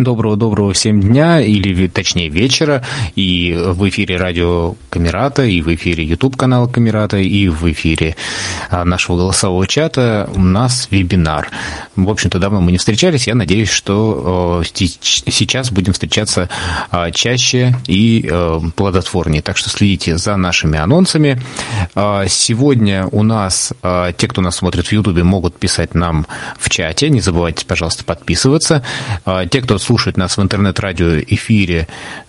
Доброго-доброго всем дня, или точнее вечера, и в эфире радио Камерата, и в эфире YouTube канала Камерата, и в эфире а, нашего голосового чата у нас вебинар. В общем-то, давно мы не встречались, я надеюсь, что сейчас будем встречаться а, чаще и а, плодотворнее. Так что следите за нашими анонсами. Сегодня у нас, те, кто нас смотрит в YouTube, могут писать нам в чате. Не забывайте, пожалуйста, подписываться. Те, кто нас в интернет-радио эфире,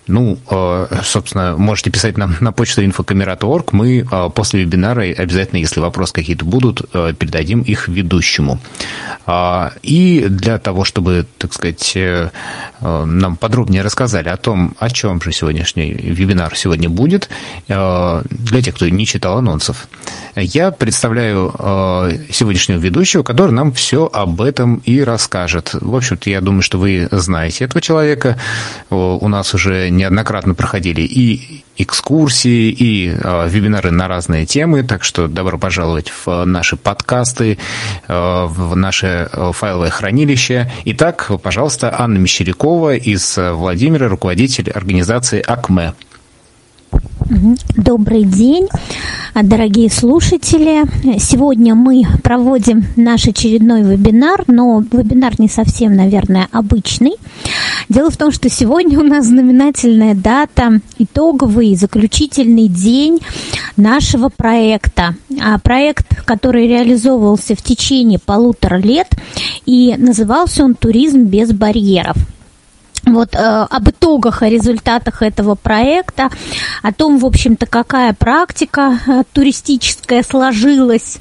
ну, э, собственно, можете писать нам на почту infocamera.org. Мы э, после вебинара обязательно, если вопросы какие-то будут, э, передадим их ведущему. А, и для того, чтобы, так сказать, нам подробнее рассказали о том, о чем же сегодняшний вебинар сегодня будет, для тех, кто не читал анонсов, я представляю сегодняшнего ведущего, который нам все об этом и расскажет. В общем-то, я думаю, что вы знаете этого человека. У нас уже неоднократно проходили и экскурсии, и а, вебинары на разные темы, так что добро пожаловать в наши подкасты, а, в наше а, файловое хранилище. Итак, пожалуйста, Анна Мещерякова из Владимира, руководитель организации АКМЭ. Добрый день, дорогие слушатели. Сегодня мы проводим наш очередной вебинар, но вебинар не совсем, наверное, обычный. Дело в том, что сегодня у нас знаменательная дата, итоговый, заключительный день нашего проекта. А проект, который реализовывался в течение полутора лет, и назывался он «Туризм без барьеров» вот э, об итогах, о результатах этого проекта, о том, в общем-то, какая практика э, туристическая сложилась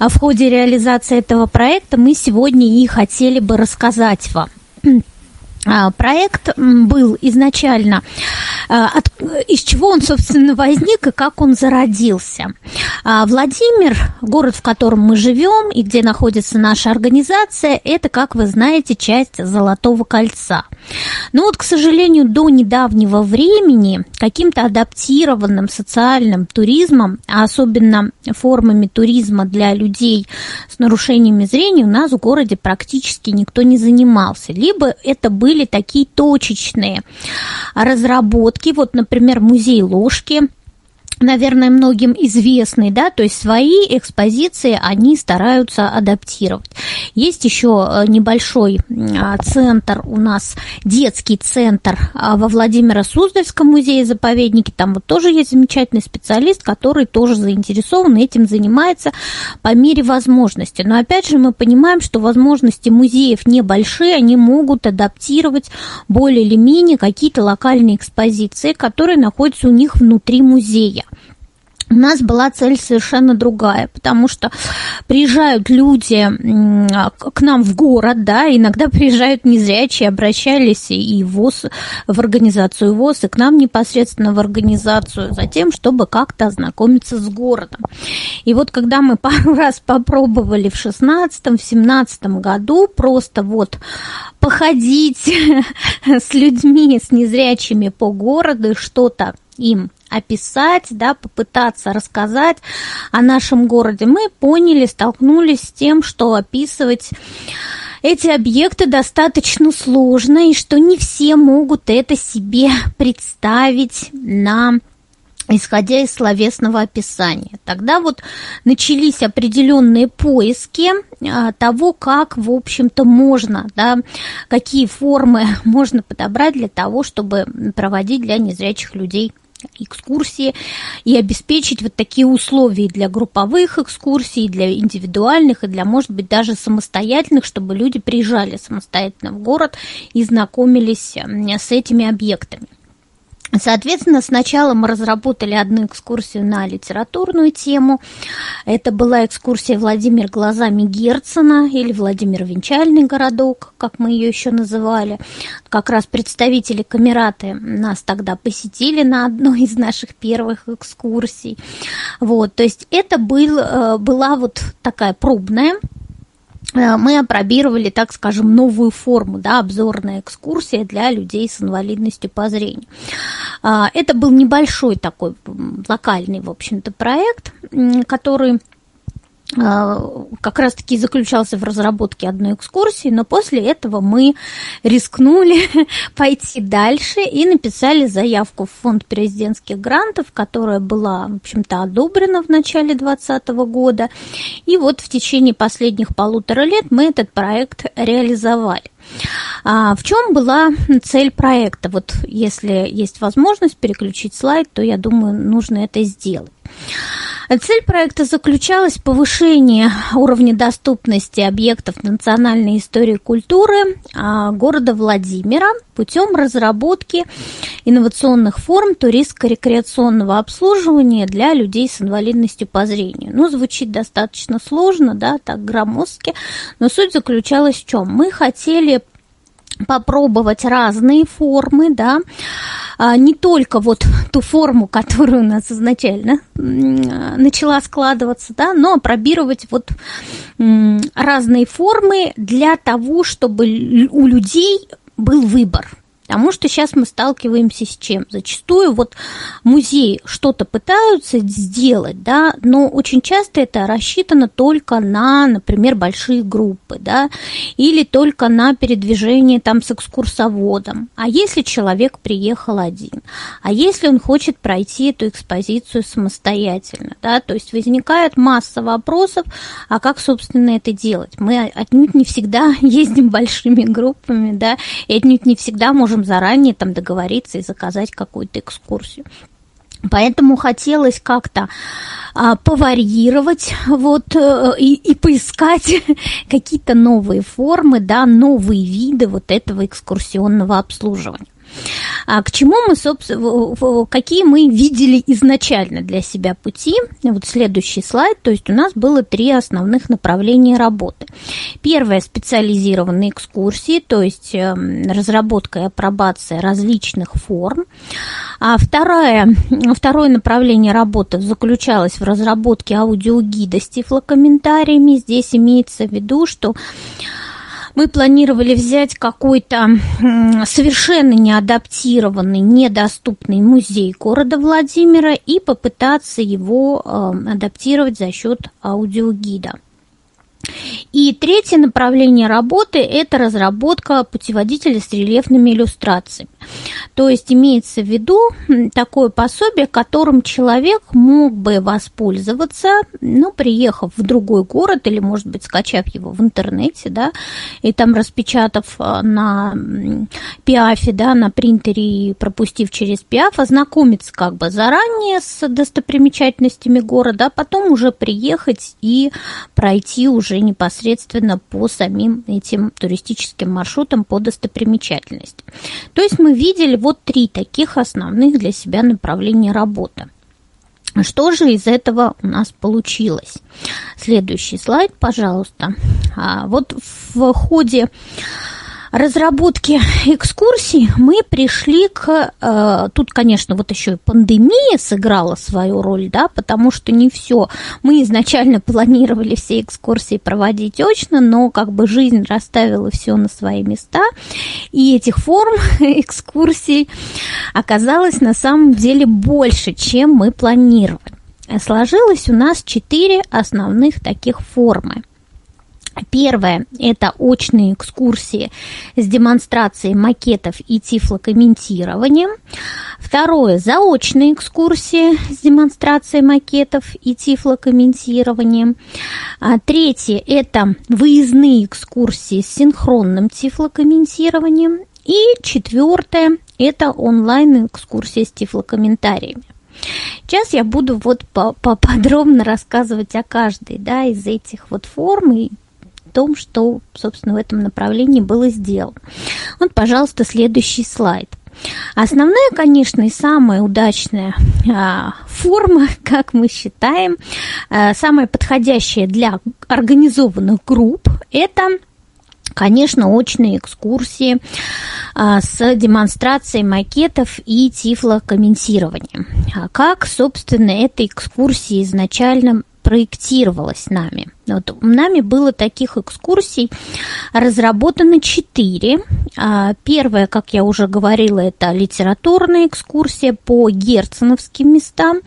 э, в ходе реализации этого проекта, мы сегодня и хотели бы рассказать вам. А, проект был изначально, а, от, из чего он, собственно, возник и как он зародился. А, Владимир, город, в котором мы живем и где находится наша организация, это, как вы знаете, часть Золотого кольца. Но вот, к сожалению, до недавнего времени каким-то адаптированным социальным туризмом, а особенно формами туризма для людей с нарушениями зрения у нас в городе практически никто не занимался. Либо это были были такие точечные разработки. Вот, например, музей ложки – наверное, многим известный, да, то есть свои экспозиции они стараются адаптировать. Есть еще э, небольшой а, центр у нас, детский центр а, во Владимиро-Суздальском музее-заповеднике, там вот тоже есть замечательный специалист, который тоже заинтересован этим занимается по мере возможности. Но опять же мы понимаем, что возможности музеев небольшие, они могут адаптировать более или менее какие-то локальные экспозиции, которые находятся у них внутри музея у нас была цель совершенно другая, потому что приезжают люди к нам в город, да, иногда приезжают незрячие, обращались и в ВОЗ, в организацию ВОЗ, и к нам непосредственно в организацию, за тем, чтобы как-то ознакомиться с городом. И вот когда мы пару раз попробовали в 16 в 17 году просто вот походить с людьми, с незрячими по городу, что-то им описать, да, попытаться рассказать о нашем городе, мы поняли, столкнулись с тем, что описывать эти объекты достаточно сложно, и что не все могут это себе представить на исходя из словесного описания. Тогда вот начались определенные поиски а, того, как, в общем-то, можно, да, какие формы можно подобрать для того, чтобы проводить для незрячих людей экскурсии и обеспечить вот такие условия для групповых экскурсий, для индивидуальных и для, может быть, даже самостоятельных, чтобы люди приезжали самостоятельно в город и знакомились с этими объектами. Соответственно, сначала мы разработали одну экскурсию на литературную тему. Это была экскурсия Владимир глазами Герцена или Владимир Венчальный городок, как мы ее еще называли. Как раз представители Камераты нас тогда посетили на одной из наших первых экскурсий. Вот, то есть это был, э, была вот такая пробная мы опробировали, так скажем, новую форму, да, обзорная экскурсия для людей с инвалидностью по зрению. А, это был небольшой такой локальный, в общем-то, проект, который как раз-таки заключался в разработке одной экскурсии, но после этого мы рискнули пойти дальше и написали заявку в фонд президентских грантов, которая была, в общем-то, одобрена в начале 2020 года. И вот в течение последних полутора лет мы этот проект реализовали. А в чем была цель проекта? Вот если есть возможность переключить слайд, то я думаю, нужно это сделать. Цель проекта заключалась в повышении уровня доступности объектов национальной истории и культуры а, города Владимира путем разработки инновационных форм туристско-рекреационного обслуживания для людей с инвалидностью по зрению. Ну, звучит достаточно сложно, да, так громоздки, но суть заключалась в чем? Мы хотели попробовать разные формы, да, а, не только вот ту форму, которая у нас изначально начала складываться, да, но пробировать вот разные формы для того, чтобы у людей был выбор – Потому что сейчас мы сталкиваемся с чем? Зачастую вот музеи что-то пытаются сделать, да, но очень часто это рассчитано только на, например, большие группы, да, или только на передвижение там с экскурсоводом. А если человек приехал один? А если он хочет пройти эту экспозицию самостоятельно, да, то есть возникает масса вопросов, а как, собственно, это делать? Мы отнюдь не всегда ездим большими группами, да, и отнюдь не всегда можем можем заранее там договориться и заказать какую-то экскурсию. Поэтому хотелось как-то а, поварьировать вот, э, и, и поискать какие-то новые формы, да, новые виды вот этого экскурсионного обслуживания. А к чему мы, собственно, какие мы видели изначально для себя пути? Вот следующий слайд. То есть у нас было три основных направления работы. Первое – специализированные экскурсии, то есть эм, разработка и апробация различных форм. А второе, второе направление работы заключалось в разработке аудиогида с тифлокомментариями. Здесь имеется в виду, что мы планировали взять какой-то совершенно неадаптированный, недоступный музей города Владимира и попытаться его э, адаптировать за счет аудиогида. И третье направление работы – это разработка путеводителя с рельефными иллюстрациями. То есть имеется в виду такое пособие, которым человек мог бы воспользоваться, ну, приехав в другой город или, может быть, скачав его в интернете, да, и там распечатав а, на пиафе, да, на принтере и пропустив через пиаф, ознакомиться как бы заранее с достопримечательностями города, а потом уже приехать и пройти уже непосредственно по самим этим туристическим маршрутам по достопримечательности. То есть мы видели вот три таких основных для себя направления работы. Что же из этого у нас получилось? Следующий слайд, пожалуйста. А, вот в ходе разработки экскурсий мы пришли к... Э, тут, конечно, вот еще и пандемия сыграла свою роль, да, потому что не все. Мы изначально планировали все экскурсии проводить очно, но как бы жизнь расставила все на свои места, и этих форм экскурсий оказалось на самом деле больше, чем мы планировали. Сложилось у нас четыре основных таких формы – Первое – это очные экскурсии с демонстрацией макетов и тифлокомментированием. Второе – заочные экскурсии с демонстрацией макетов и тифлокомментированием. А третье – это выездные экскурсии с синхронным тифлокомментированием. И четвертое – это онлайн-экскурсия с тифлокомментариями. Сейчас я буду вот поподробно рассказывать о каждой да, из этих вот форм и том, что, собственно, в этом направлении было сделано. Вот, пожалуйста, следующий слайд. Основная, конечно, и самая удачная а, форма, как мы считаем, а, самая подходящая для организованных групп, это Конечно, очные экскурсии а, с демонстрацией макетов и тифлокомментированием. А как, собственно, эта экскурсия изначально проектировалась нами – Вот, нами было таких экскурсий разработано четыре. А, первая, как я уже говорила, это литературная экскурсия по герценовским местам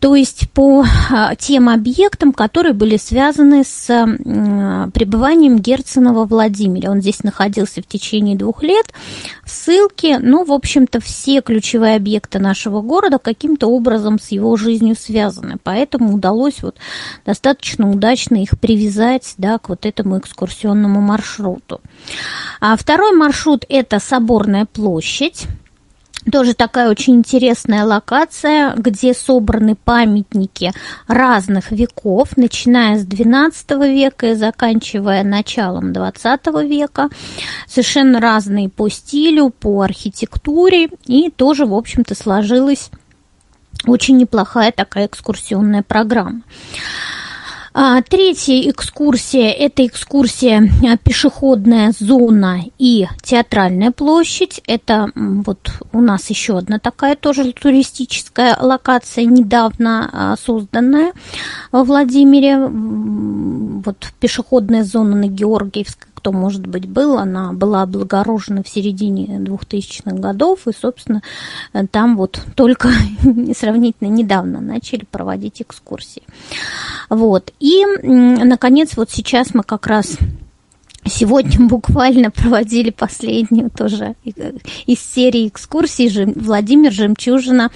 то есть по а, тем объектам, которые были связаны с пребыванием Герцена во Владимире. Он здесь находился в течение двух лет. Ссылки, ну, в общем-то, все ключевые объекты нашего города каким-то образом с его жизнью связаны. Поэтому удалось вот достаточно удачно их привязать да, к вот этому экскурсионному маршруту. А второй маршрут – это Соборная площадь. Тоже такая очень интересная локация, где собраны памятники разных веков, начиная с XII века и заканчивая началом XX века. Совершенно разные по стилю, по архитектуре. И тоже, в общем-то, сложилась очень неплохая такая экскурсионная программа. А, третья экскурсия – это экскурсия а, пешеходная зона и театральная площадь. Это вот у нас еще одна такая тоже туристическая локация, недавно а, созданная во Владимире. Вот пешеходная зона на Георгиевской кто, может быть, был, она была облагорожена в середине 2000-х годов, и, собственно, там вот только сравнительно недавно начали проводить экскурсии. Вот. И, наконец, вот сейчас мы как раз Сегодня буквально проводили последнюю тоже из серии экскурсий Владимир Жемчужина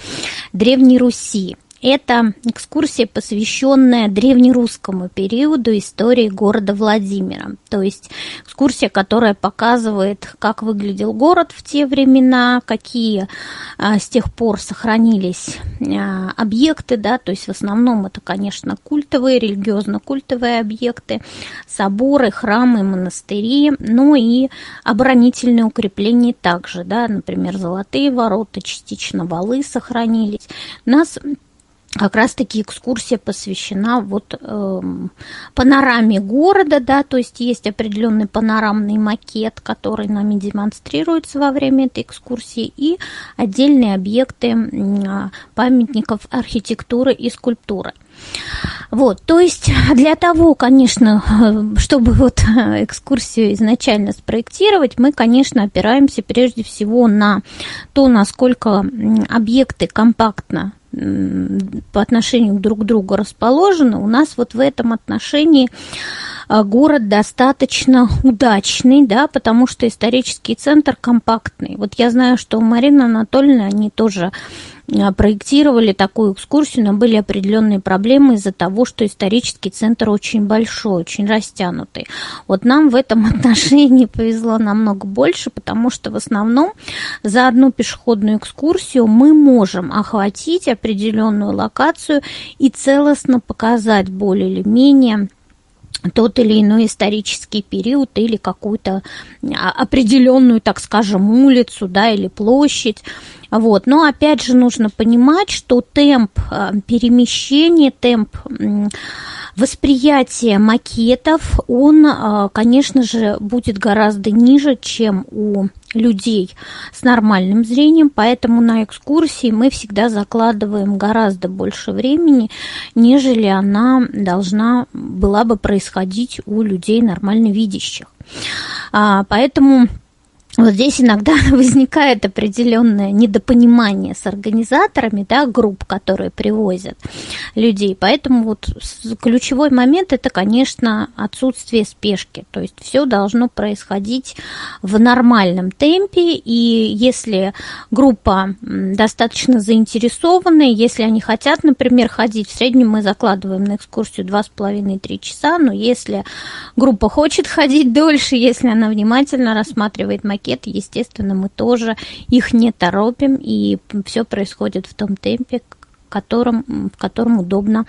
Древней Руси. Это экскурсия, посвященная древнерусскому периоду истории города Владимира. То есть экскурсия, которая показывает, как выглядел город в те времена, какие а, с тех пор сохранились а, объекты, да, то есть в основном это, конечно, культовые, религиозно-культовые объекты, соборы, храмы, монастыри, но и оборонительные укрепления также, да, например, золотые ворота, частично валы сохранились. Нас как раз-таки экскурсия посвящена вот э, панораме города, да, то есть есть определенный панорамный макет, который нами демонстрируется во время этой экскурсии, и отдельные объекты э, памятников архитектуры и скульптуры. Вот, то есть для того, конечно, чтобы вот экскурсию изначально спроектировать, мы, конечно, опираемся прежде всего на то, насколько объекты компактно по отношению друг к другу расположены, у нас вот в этом отношении а, город достаточно удачный, да, потому что исторический центр компактный. Вот я знаю, что у Марины Анатольевны они тоже проектировали такую экскурсию, но были определенные проблемы из-за того, что исторический центр очень большой, очень растянутый. Вот нам в этом отношении повезло намного больше, потому что в основном за одну пешеходную экскурсию мы можем охватить определенную локацию и целостно показать более или менее тот или иной исторический период или какую-то а, определенную, так скажем, улицу, да, или площадь. Вот. Но опять же нужно понимать, что темп а, перемещения, темп восприятия макетов, он, а, конечно же, будет гораздо ниже, чем у людей с нормальным зрением, поэтому на экскурсии мы всегда закладываем гораздо больше времени, нежели она должна была бы происходить у людей нормально видящих. А, поэтому вот здесь иногда возникает определенное недопонимание с организаторами да, групп, которые привозят людей. Поэтому вот ключевой момент это, конечно, отсутствие спешки. То есть все должно происходить в нормальном темпе. И если группа достаточно заинтересованная, если они хотят, например, ходить, в среднем мы закладываем на экскурсию 2,5-3 часа, но если группа хочет ходить дольше, если она внимательно рассматривает макет, пакет, естественно, мы тоже их не торопим, и все происходит в том темпе, котором, в котором удобно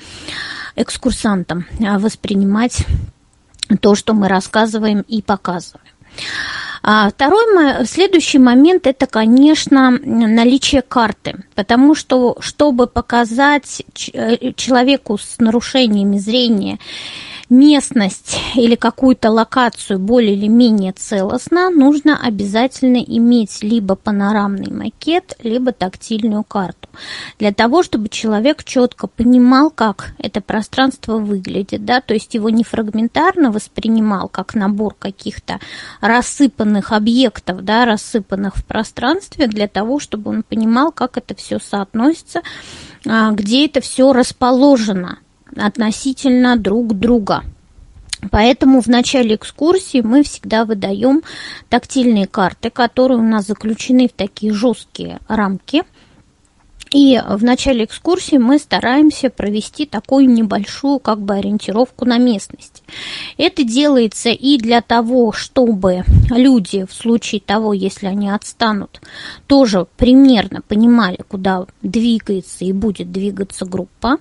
экскурсантам а, воспринимать то, что мы рассказываем и показываем. А второй, следующий момент – это, конечно, наличие карты, потому что, чтобы показать э, человеку с нарушениями зрения местность или какую-то локацию более или менее целостно, нужно обязательно иметь либо панорамный макет, либо тактильную карту. Для того, чтобы человек четко понимал, как это пространство выглядит, да, то есть его не фрагментарно воспринимал, как набор каких-то рассыпанных объектов, да, рассыпанных в пространстве, для того, чтобы он понимал, как это все соотносится, а, где это все расположено относительно друг друга. Поэтому в начале экскурсии мы всегда выдаем тактильные карты, которые у нас заключены в такие жесткие рамки – и в начале экскурсии мы стараемся провести такую небольшую как бы ориентировку на местность. Это делается и для того, чтобы люди в случае того, если они отстанут, тоже примерно понимали, куда двигается и будет двигаться группа.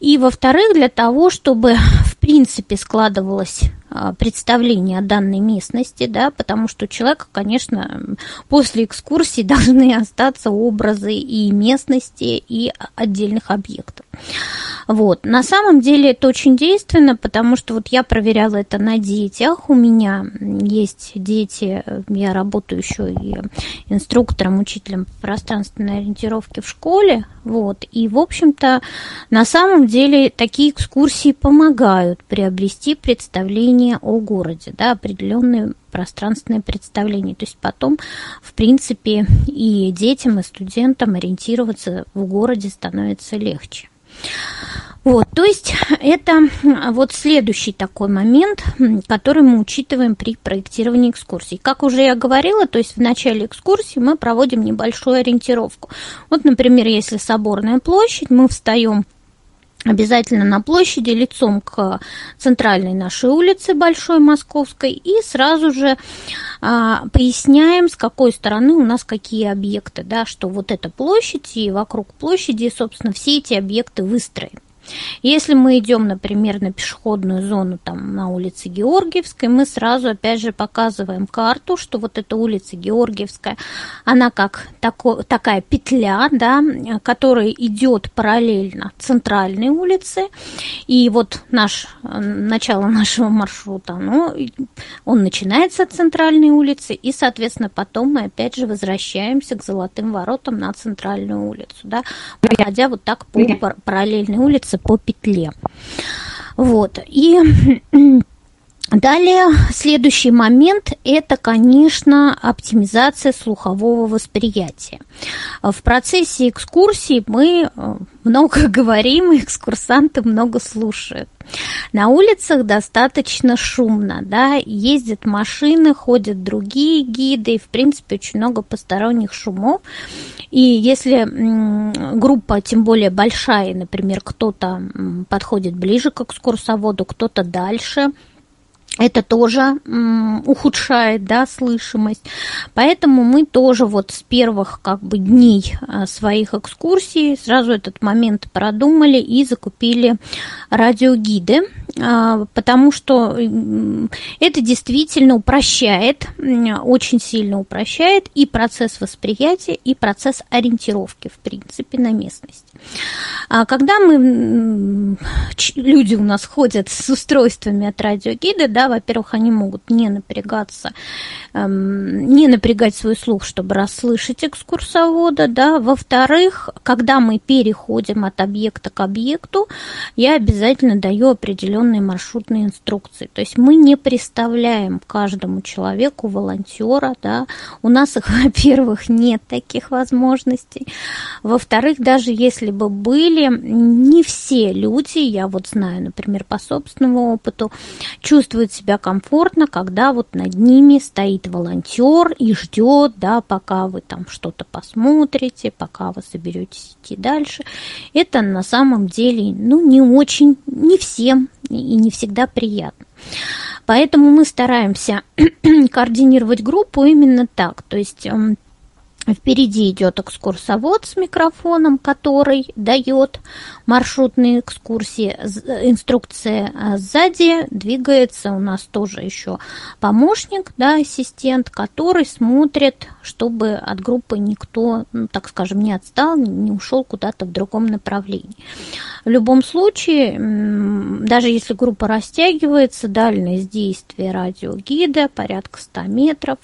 И во-вторых, для того, чтобы в принципе складывалась а, представление о данной местности, да, потому что у человека, конечно, после экскурсии должны остаться образы и местности, и отдельных объектов. Вот. На самом деле это очень действенно, потому что вот я проверяла это на детях. У меня есть дети, я работаю еще и инструктором, учителем пространственной ориентировки в школе. Вот. И, в общем-то, на самом деле такие экскурсии помогают приобрести представление о городе, да, определенные пространственное представление. То есть потом, в принципе, и детям, и студентам ориентироваться в городе становится легче. Вот, то есть это вот следующий такой момент, который мы учитываем при проектировании экскурсий. Как уже я говорила, то есть в начале экскурсии мы проводим небольшую ориентировку. Вот, например, если соборная площадь, мы встаем обязательно на площади лицом к центральной нашей улице Большой Московской и сразу же а, поясняем, с какой стороны у нас какие объекты, да, что вот эта площадь и вокруг площади, собственно, все эти объекты выстроены. Если мы идем, например, на пешеходную зону там, на улице Георгиевской, мы сразу, опять же, показываем карту, что вот эта улица Георгиевская, она как тако, такая петля, да, которая идет параллельно центральной улице. И вот наш, начало нашего маршрута, ну, он начинается от центральной улицы, и, соответственно, потом мы опять же возвращаемся к Золотым воротам на центральную улицу, да, проходя вот так по параллельной улице по петле. Вот. И Далее, следующий момент – это, конечно, оптимизация слухового восприятия. В процессе экскурсии мы э, много говорим, экскурсанты много слушают. На улицах достаточно шумно, да, ездят машины, ходят другие гиды, и, в принципе, очень много посторонних шумов. И если группа, тем более большая, например, кто-то подходит ближе к экскурсоводу, кто-то дальше – это тоже ухудшает да, слышимость. Поэтому мы тоже вот с первых как бы дней а, своих экскурсий сразу этот момент продумали и закупили радиогиды, потому что это действительно упрощает, очень сильно упрощает и процесс восприятия, и процесс ориентировки, в принципе, на местность. А когда мы, люди у нас ходят с устройствами от радиогида, да, во-первых, они могут не напрягаться, эм, не напрягать свой слух, чтобы расслышать экскурсовода, да, во-вторых, когда мы переходим от объекта к объекту, я обязательно даю определенные маршрутные инструкции, то есть мы не представляем каждому человеку волонтера, да, у нас их, во-первых, нет таких возможностей, во-вторых, даже если бы были, не все люди, я вот знаю, например, по собственному опыту, чувствуют себя комфортно, когда вот над ними стоит волонтер и ждет, да, пока вы там что-то посмотрите, пока вы соберетесь идти дальше. Это на самом деле, ну, не очень, не всем и не всегда приятно. Поэтому мы стараемся координировать группу именно так. То есть эм, Впереди идет экскурсовод с микрофоном, который дает маршрутные экскурсии, инструкция. А сзади двигается у нас тоже еще помощник, да, ассистент, который смотрит, чтобы от группы никто, ну, так скажем, не отстал, не ушел куда-то в другом направлении. В любом случае, даже если группа растягивается, дальность действия радиогида порядка 100 метров,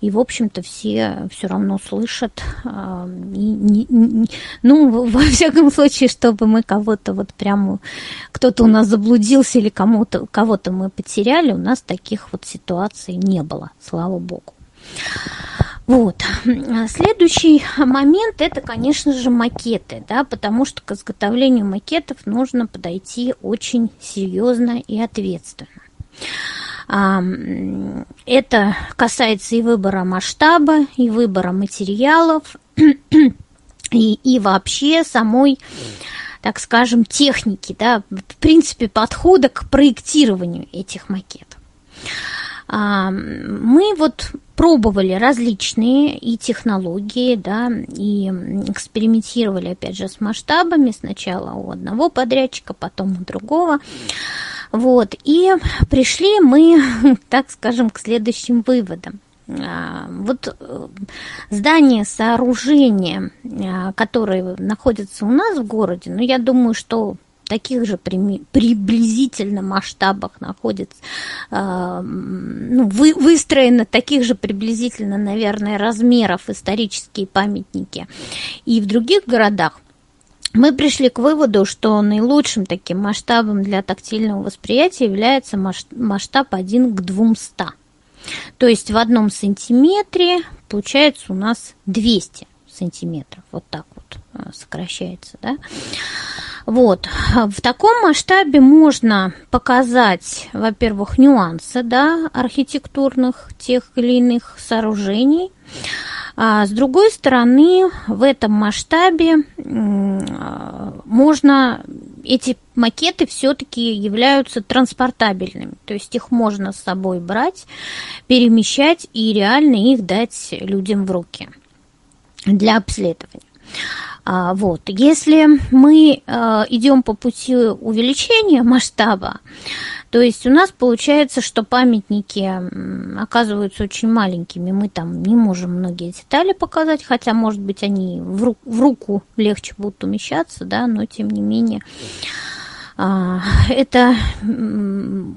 и, в общем-то, все все равно слышат, а, ну, во всяком случае, чтобы мы кого-то вот прямо, кто-то у нас заблудился или кому-то, кого-то мы потеряли, у нас таких вот ситуаций не было, слава богу. Вот. Следующий момент это, конечно же, макеты, да, потому что к изготовлению макетов нужно подойти очень серьезно и ответственно. Это касается и выбора масштаба, и выбора материалов, и, и вообще самой, так скажем, техники, да, в принципе, подхода к проектированию этих макетов. Мы вот пробовали различные и технологии, да, и экспериментировали, опять же, с масштабами. Сначала у одного подрядчика, потом у другого. Вот, и пришли мы, так скажем, к следующим выводам. А, вот э, здание, сооружение, а, которые находятся у нас в городе, ну, я думаю, что таких же приблизительно масштабах находится, э, ну, вы, выстроены таких же приблизительно, наверное, размеров исторические памятники и в других городах, мы пришли к выводу, что наилучшим таким масштабом для тактильного восприятия является масштаб 1 к 200. То есть в одном сантиметре получается у нас 200 сантиметров. Вот так вот э, сокращается, да. Вот. В таком масштабе можно показать, во-первых, нюансы да, архитектурных тех или иных сооружений. А с другой стороны, в этом масштабе можно эти макеты все-таки являются транспортабельными, то есть их можно с собой брать, перемещать и реально их дать людям в руки для обследования. А, вот. Если мы э, идем по пути увеличения масштаба, то есть у нас получается, что памятники оказываются очень маленькими, мы там не можем многие детали показать, хотя, может быть, они в, ру- в руку легче будут умещаться, да, но тем не менее а, это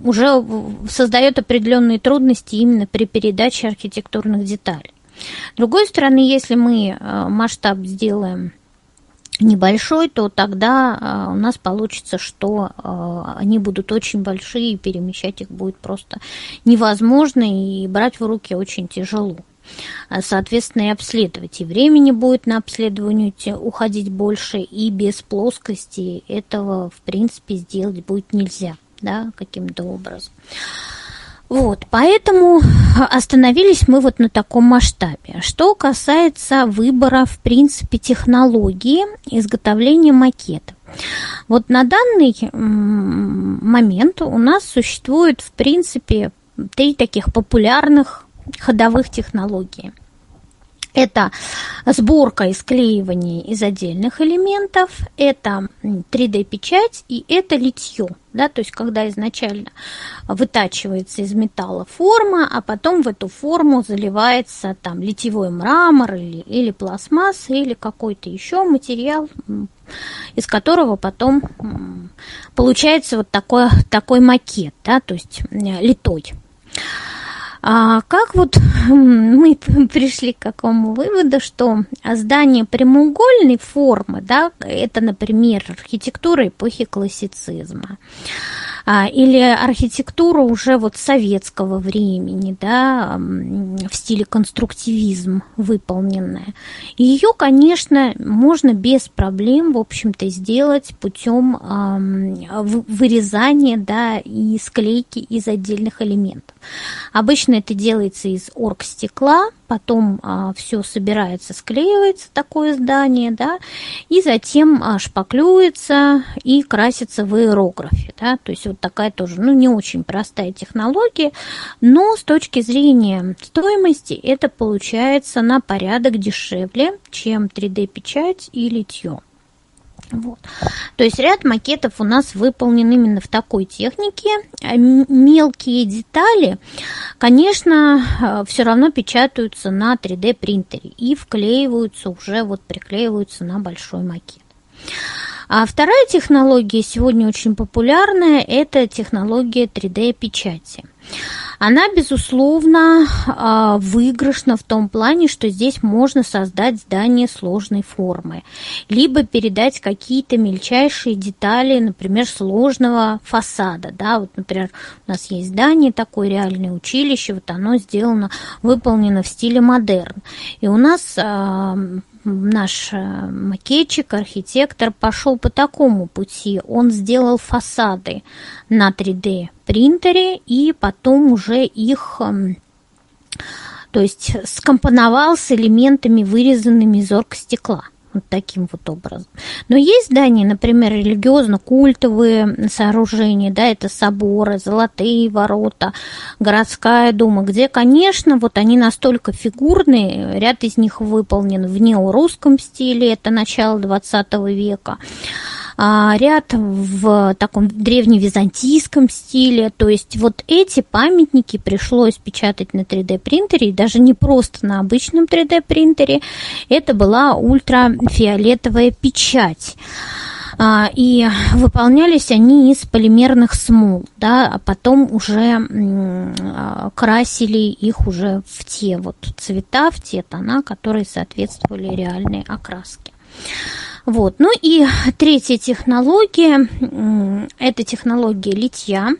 уже создает определенные трудности именно при передаче архитектурных деталей. С другой стороны, если мы э, масштаб сделаем небольшой, то тогда э, у нас получится, что э, они будут очень большие, и перемещать их будет просто невозможно, и брать в руки очень тяжело. Соответственно, и обследовать. И времени будет на обследование уходить больше, и без плоскости этого, в принципе, сделать будет нельзя, да, каким-то образом. Вот, поэтому остановились мы вот на таком масштабе. Что касается выбора, в принципе, технологии изготовления макета. Вот на данный момент у нас существует, в принципе, три таких популярных ходовых технологии – это сборка и склеивание из отдельных элементов, это 3D-печать и это литье. Да, то есть когда изначально вытачивается из металла форма, а потом в эту форму заливается там литьевой мрамор или, или пластмасса или какой-то еще материал, из которого потом получается вот такой, такой макет, да, то есть литой. А как вот мы пришли к какому выводу, что здание прямоугольной формы, да, это, например, архитектура эпохи классицизма, или архитектура уже вот советского времени, да, в стиле конструктивизм выполненная. Ее, конечно, можно без проблем, в общем-то, сделать путем вырезания, да, и склейки из отдельных элементов. Обычно это делается из оргстекла, потом а, все собирается, склеивается такое здание, да, и затем а, шпаклюется и красится в аэрографе, да, то есть вот такая тоже, ну, не очень простая технология, но с точки зрения стоимости это получается на порядок дешевле, чем 3D-печать и литье. Вот. То есть ряд макетов у нас выполнен именно в такой технике. А мелкие детали, конечно, э, все равно печатаются на 3D принтере и вклеиваются уже, вот приклеиваются на большой макет. А вторая технология сегодня очень популярная – это технология 3D-печати. Она, безусловно, а, выигрышна в том плане, что здесь можно создать здание сложной формы, либо передать какие-то мельчайшие детали, например, сложного фасада. Да? Вот, например, у нас есть здание такое реальное училище, вот оно сделано, выполнено в стиле модерн. И у нас а, наш э, макетчик, архитектор пошел по такому пути. Он сделал фасады на 3D принтере и потом уже их эм, то есть скомпоновал с элементами, вырезанными из оргстекла вот таким вот образом. Но есть здания, например, религиозно-культовые сооружения, да, это соборы, золотые ворота, городская дума, где, конечно, вот они настолько фигурные, ряд из них выполнен в неорусском стиле, это начало 20 века, ряд в таком древневизантийском стиле. То есть вот эти памятники пришлось печатать на 3D принтере, и даже не просто на обычном 3D принтере, это была ультрафиолетовая печать а, и выполнялись они из полимерных смол, да, а потом уже а, красили их уже в те вот цвета, в те тона, которые соответствовали реальной окраске. Вот. Ну и третья технология – это технология литья.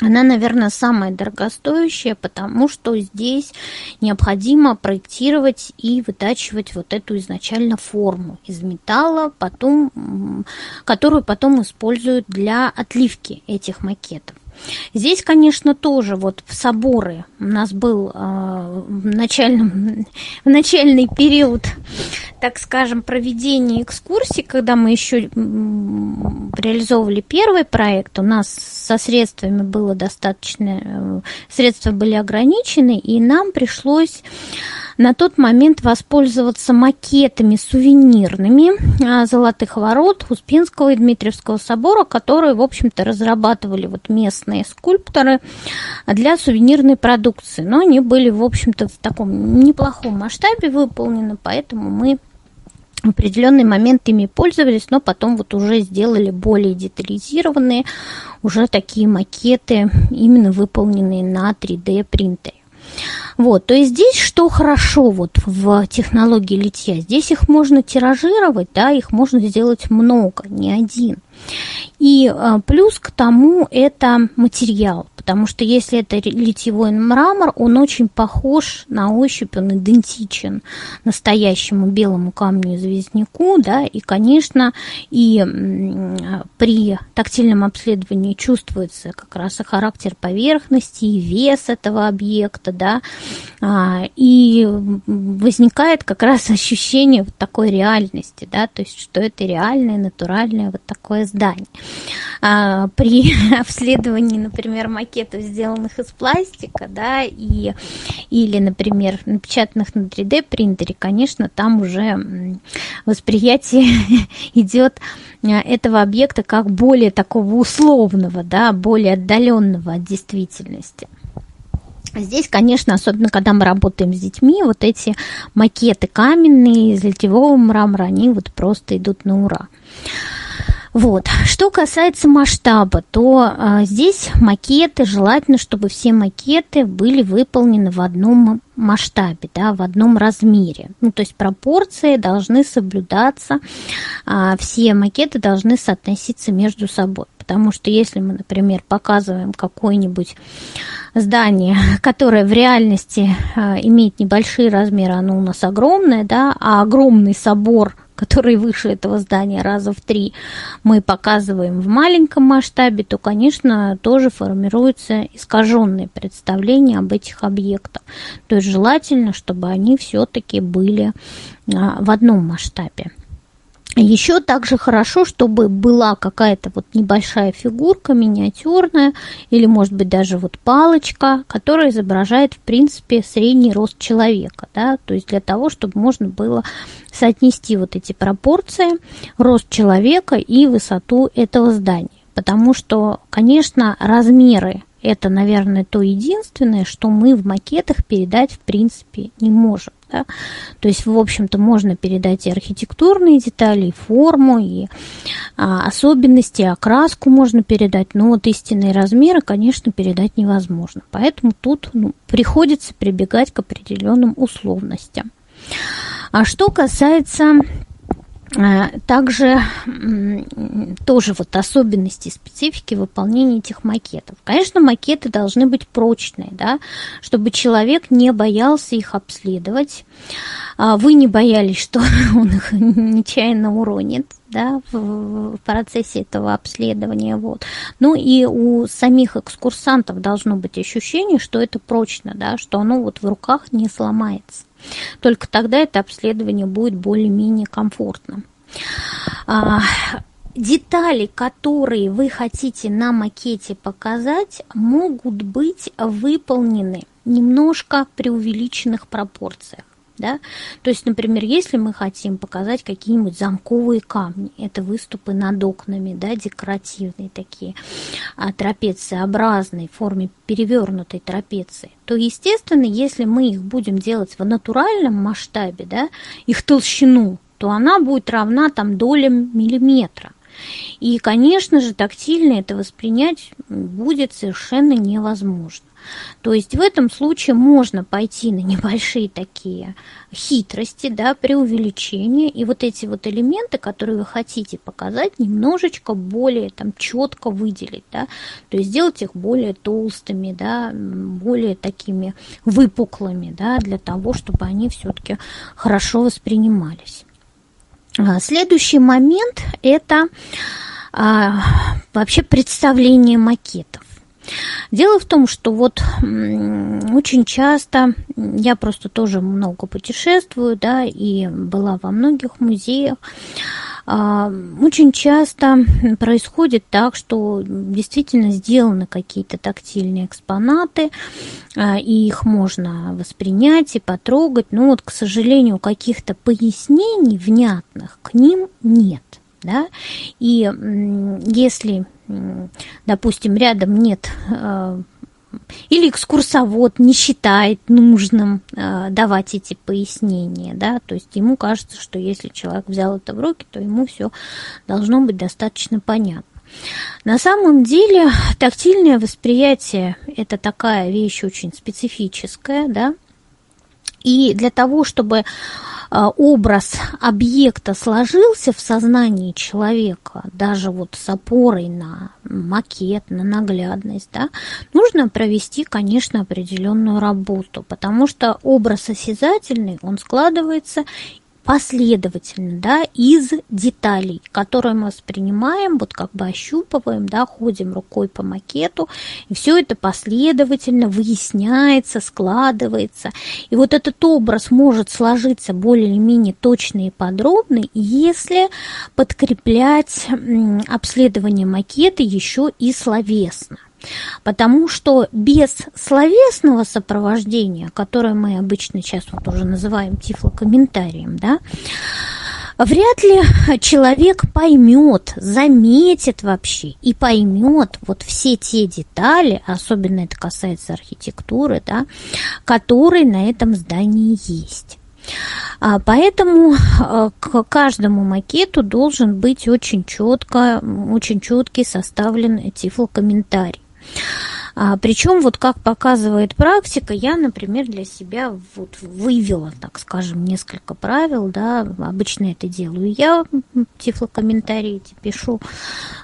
Она, наверное, самая дорогостоящая, потому что здесь необходимо проектировать и вытачивать вот эту изначально форму из металла, потом, которую потом используют для отливки этих макетов. Здесь, конечно, тоже вот в соборы у нас был э, в, начальном, в начальный период, так скажем, проведения экскурсий, когда мы еще реализовывали первый проект, у нас со средствами было достаточно, э, средства были ограничены, и нам пришлось на тот момент воспользоваться макетами сувенирными а, Золотых ворот Успенского и Дмитриевского собора, которые, в общем-то, разрабатывали вот местные скульпторы для сувенирной продукции. Но они были, в общем-то, в таком неплохом масштабе выполнены, поэтому мы в определенный момент ими пользовались, но потом вот уже сделали более детализированные, уже такие макеты, именно выполненные на 3D принтере. Вот, то есть здесь что хорошо вот в технологии литья? Здесь их можно тиражировать, да, их можно сделать много, не один. И а, плюс к тому это материал потому что если это литьевой мрамор, он очень похож на ощупь, он идентичен настоящему белому камню-известняку, да, и, конечно, и при тактильном обследовании чувствуется как раз и характер поверхности, и вес этого объекта, да, а, и возникает как раз ощущение вот такой реальности, да, то есть что это реальное, натуральное вот такое здание. А, при обследовании, например, макетов, сделанных из пластика, да, и, или, например, напечатанных на 3D принтере, конечно, там уже восприятие идет а, этого объекта как более такого условного, да, более отдаленного от действительности. Здесь, конечно, особенно когда мы работаем с детьми, вот эти макеты каменные из литьевого мрамора, они вот просто идут на ура. Вот. Что касается масштаба, то а, здесь макеты, желательно, чтобы все макеты были выполнены в одном масштабе, да, в одном размере. Ну, то есть пропорции должны соблюдаться, а, все макеты должны соотноситься между собой. Потому что если мы, например, показываем какое-нибудь здание, которое в реальности а, имеет небольшие размеры, оно у нас огромное, да, а огромный собор который выше этого здания раза в три, мы показываем в маленьком масштабе, то, конечно, тоже формируется искаженное представление об этих объектах. То есть желательно, чтобы они все-таки были а, в одном масштабе. Еще также хорошо, чтобы была какая-то вот небольшая фигурка, миниатюрная, или, может быть, даже вот палочка, которая изображает, в принципе, средний рост человека, да, то есть для того, чтобы можно было соотнести вот эти пропорции, рост человека и высоту этого здания. Потому что, конечно, размеры это, наверное, то единственное, что мы в макетах передать в принципе не можем. Да? То есть, в общем-то, можно передать и архитектурные детали, и форму, и а, особенности, окраску можно передать, но вот истинные размеры, конечно, передать невозможно. Поэтому тут ну, приходится прибегать к определенным условностям. А что касается также тоже вот особенности специфики выполнения этих макетов. Конечно, макеты должны быть прочные, да, чтобы человек не боялся их обследовать. А вы не боялись, что он их нечаянно уронит да, в процессе этого обследования. Вот. Ну и у самих экскурсантов должно быть ощущение, что это прочно, да, что оно вот в руках не сломается. Только тогда это обследование будет более-менее комфортным. А, детали, которые вы хотите на макете показать, могут быть выполнены немножко при увеличенных пропорциях. Да? То есть, например, если мы хотим показать какие-нибудь замковые камни, это выступы над окнами, да, декоративные такие, а, трапециобразные, в форме перевернутой трапеции, то, естественно, если мы их будем делать в натуральном масштабе, да, их толщину, то она будет равна там долям миллиметра. И, конечно же, тактильно это воспринять будет совершенно невозможно. То есть в этом случае можно пойти на небольшие такие хитрости, да, при увеличении, и вот эти вот элементы, которые вы хотите показать, немножечко более там четко выделить, да, то есть сделать их более толстыми, да, более такими выпуклыми, да, для того, чтобы они все-таки хорошо воспринимались. А, следующий момент – это а, вообще представление макетов. Дело в том, что вот очень часто, я просто тоже много путешествую, да, и была во многих музеях, а, очень часто происходит так, что действительно сделаны какие-то тактильные экспонаты, а, и их можно воспринять и потрогать, но вот, к сожалению, каких-то пояснений внятных к ним нет. Да? И если, допустим, рядом нет а, или экскурсовод не считает нужным э, давать эти пояснения, да, то есть ему кажется, что если человек взял это в руки, то ему все должно быть достаточно понятно. На самом деле тактильное восприятие – это такая вещь очень специфическая, да, и для того, чтобы а, образ объекта сложился в сознании человека, даже вот с опорой на макет, на наглядность, да, нужно провести, конечно, определенную работу, потому что образ осязательный, он складывается последовательно, да, из деталей, которые мы воспринимаем, вот как бы ощупываем, да, ходим рукой по макету, и все это последовательно выясняется, складывается. И вот этот образ может сложиться более-менее точно и подробно, если подкреплять обследование макета еще и словесно. Потому что без словесного сопровождения, которое мы обычно сейчас вот уже называем тифлокомментарием, да, вряд ли человек поймет, заметит вообще и поймет вот все те детали, особенно это касается архитектуры, да, которые на этом здании есть. А, поэтому а, к каждому макету должен быть очень четко, очень четкий составлен тифлокомментарий. А, причем, вот как показывает практика, я, например, для себя вот вывела, так скажем, несколько правил, да, обычно это делаю я, тифлокомментарии пишу,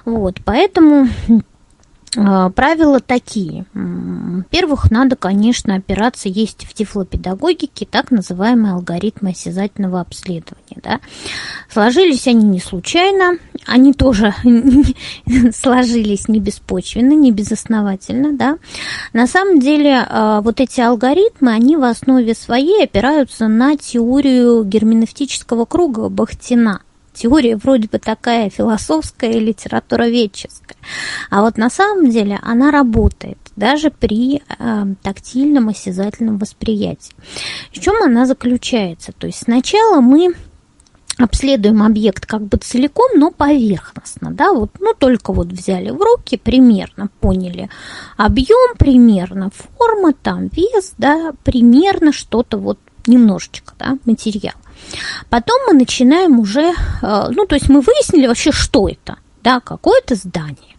вот, поэтому правила такие. Во-первых, надо, конечно, опираться, есть в тифлопедагогике так называемые алгоритмы осязательного обследования. Да? Сложились они не случайно, они тоже сложились не беспочвенно, не безосновательно. Да? На самом деле, а, вот эти алгоритмы, они в основе своей опираются на теорию герменевтического круга Бахтина – теория вроде бы такая философская и литературоведческая. А вот на самом деле она работает даже при э, тактильном осязательном восприятии. В чем она заключается? То есть сначала мы обследуем объект как бы целиком, но поверхностно, да, вот, ну, только вот взяли в руки, примерно поняли объем, примерно форма, там, вес, да, примерно что-то вот немножечко, да, материал. Потом мы начинаем уже, э, ну, то есть мы выяснили вообще, что это, да, какое-то здание.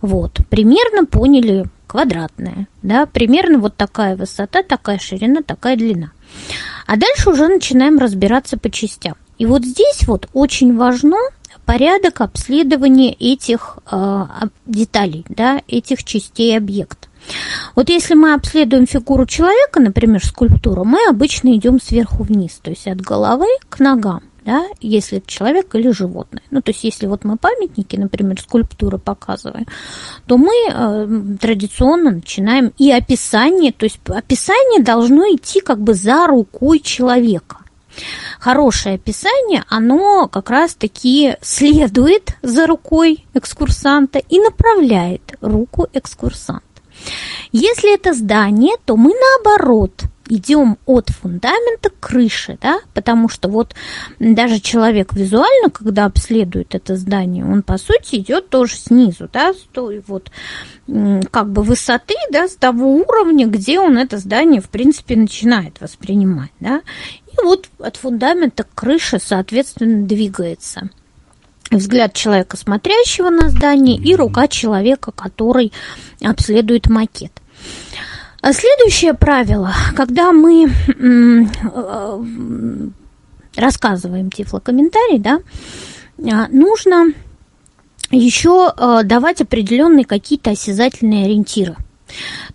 Вот, примерно поняли квадратное, да, примерно вот такая высота, такая ширина, такая длина. А дальше уже начинаем разбираться по частям. И вот здесь вот очень важно порядок обследования этих э, деталей, да, этих частей объекта. Вот если мы обследуем фигуру человека, например, скульптуру, мы обычно идем сверху вниз, то есть от головы к ногам да, если это человек или животное. Ну, то есть, если вот мы памятники, например, скульптуры показываем, то мы э, традиционно начинаем и описание, то есть описание должно идти как бы за рукой человека. Хорошее описание, оно как раз-таки следует за рукой экскурсанта и направляет руку экскурсанта. Если это здание, то мы наоборот идем от фундамента к крыше, да, потому что вот даже человек визуально, когда обследует это здание, он по сути идет тоже снизу, да, с той вот как бы высоты, да, с того уровня, где он это здание, в принципе, начинает воспринимать, да, вот от фундамента к крыше, соответственно, двигается. Взгляд человека, смотрящего на здание, и рука человека, который обследует макет. А следующее правило, когда мы э, рассказываем тифлокомментарий, да, а, нужно еще э, давать определенные какие-то осязательные ориентиры –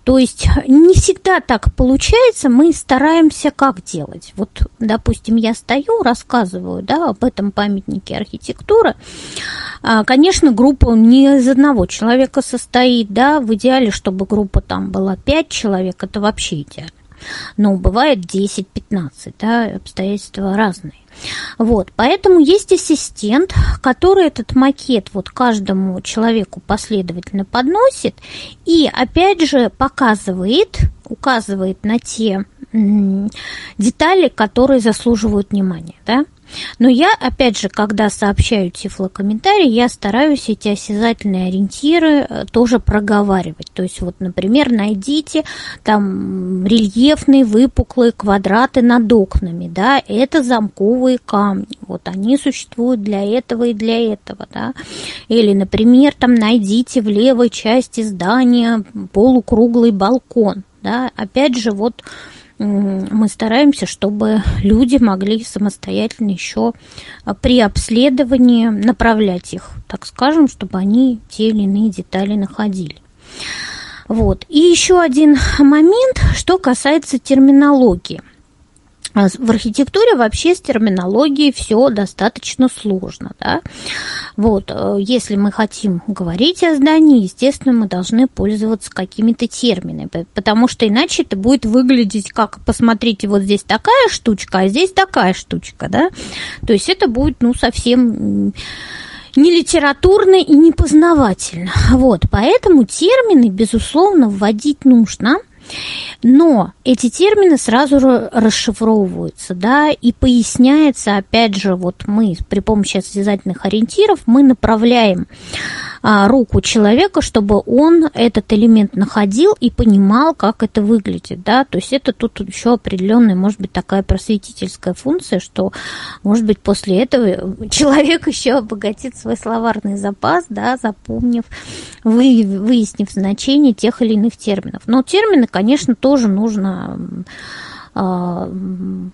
то есть не всегда так получается, мы стараемся как делать. Вот, допустим, я стою, рассказываю да, об этом памятнике архитектуры. А, конечно, группа не из одного человека состоит, да, в идеале, чтобы группа там была 5 человек, это вообще идеально. Но бывает 10-15, да, обстоятельства разные. Вот, поэтому есть ассистент, который этот макет вот каждому человеку последовательно подносит и опять же показывает, указывает на те детали, которые заслуживают внимания, да. Но я, опять же, когда сообщаю тифлокомментарий, я стараюсь эти осязательные ориентиры э, тоже проговаривать. То есть, вот, например, найдите там рельефные выпуклые квадраты над окнами, да, это замковые камни, вот они существуют для этого и для этого, да. Или, например, там найдите в левой части здания полукруглый балкон, да, опять же, вот мы стараемся, чтобы люди могли самостоятельно еще а, при обследовании направлять их, так скажем, чтобы они те или иные детали находили. Вот. И еще один момент, что касается терминологии – в архитектуре вообще с терминологией все достаточно сложно. Да? Вот, э, если мы хотим говорить о здании, естественно, мы должны пользоваться какими-то терминами, потому что иначе это будет выглядеть как, посмотрите, вот здесь такая штучка, а здесь такая штучка. Да? То есть это будет ну, совсем не литературно и не познавательно. Вот, поэтому термины, безусловно, вводить нужно – но эти термины сразу расшифровываются, да, и поясняется, опять же, вот мы при помощи осязательных ориентиров мы направляем руку человека, чтобы он этот элемент находил и понимал, как это выглядит, да, то есть это тут еще определенная, может быть, такая просветительская функция, что, может быть, после этого человек еще обогатит свой словарный запас, да, запомнив, вы, выяснив значение тех или иных терминов. Но термины, конечно, тоже нужно а,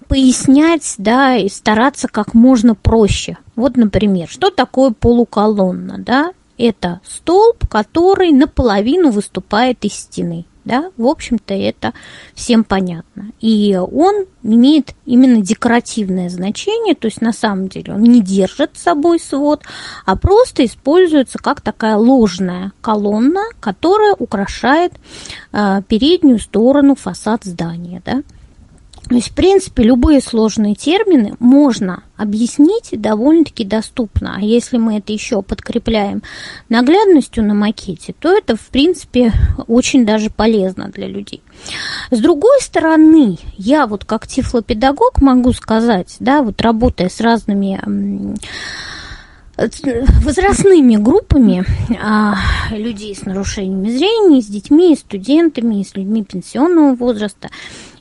пояснять, да, и стараться как можно проще. Вот, например, что такое полуколонна, да? Это столб, который наполовину выступает из стены. Да? В общем-то, это всем понятно. И он имеет именно декоративное значение, то есть на самом деле он не держит с собой свод, а просто используется как такая ложная колонна, которая украшает э, переднюю сторону фасад здания. Да? То есть, в принципе, любые сложные термины можно объяснить довольно-таки доступно. А если мы это еще подкрепляем наглядностью на макете, то это, в принципе, очень даже полезно для людей. С другой стороны, я вот как тифлопедагог могу сказать, да, вот работая с разными возрастными группами а, людей с нарушениями зрения, с детьми, студентами, с людьми пенсионного возраста,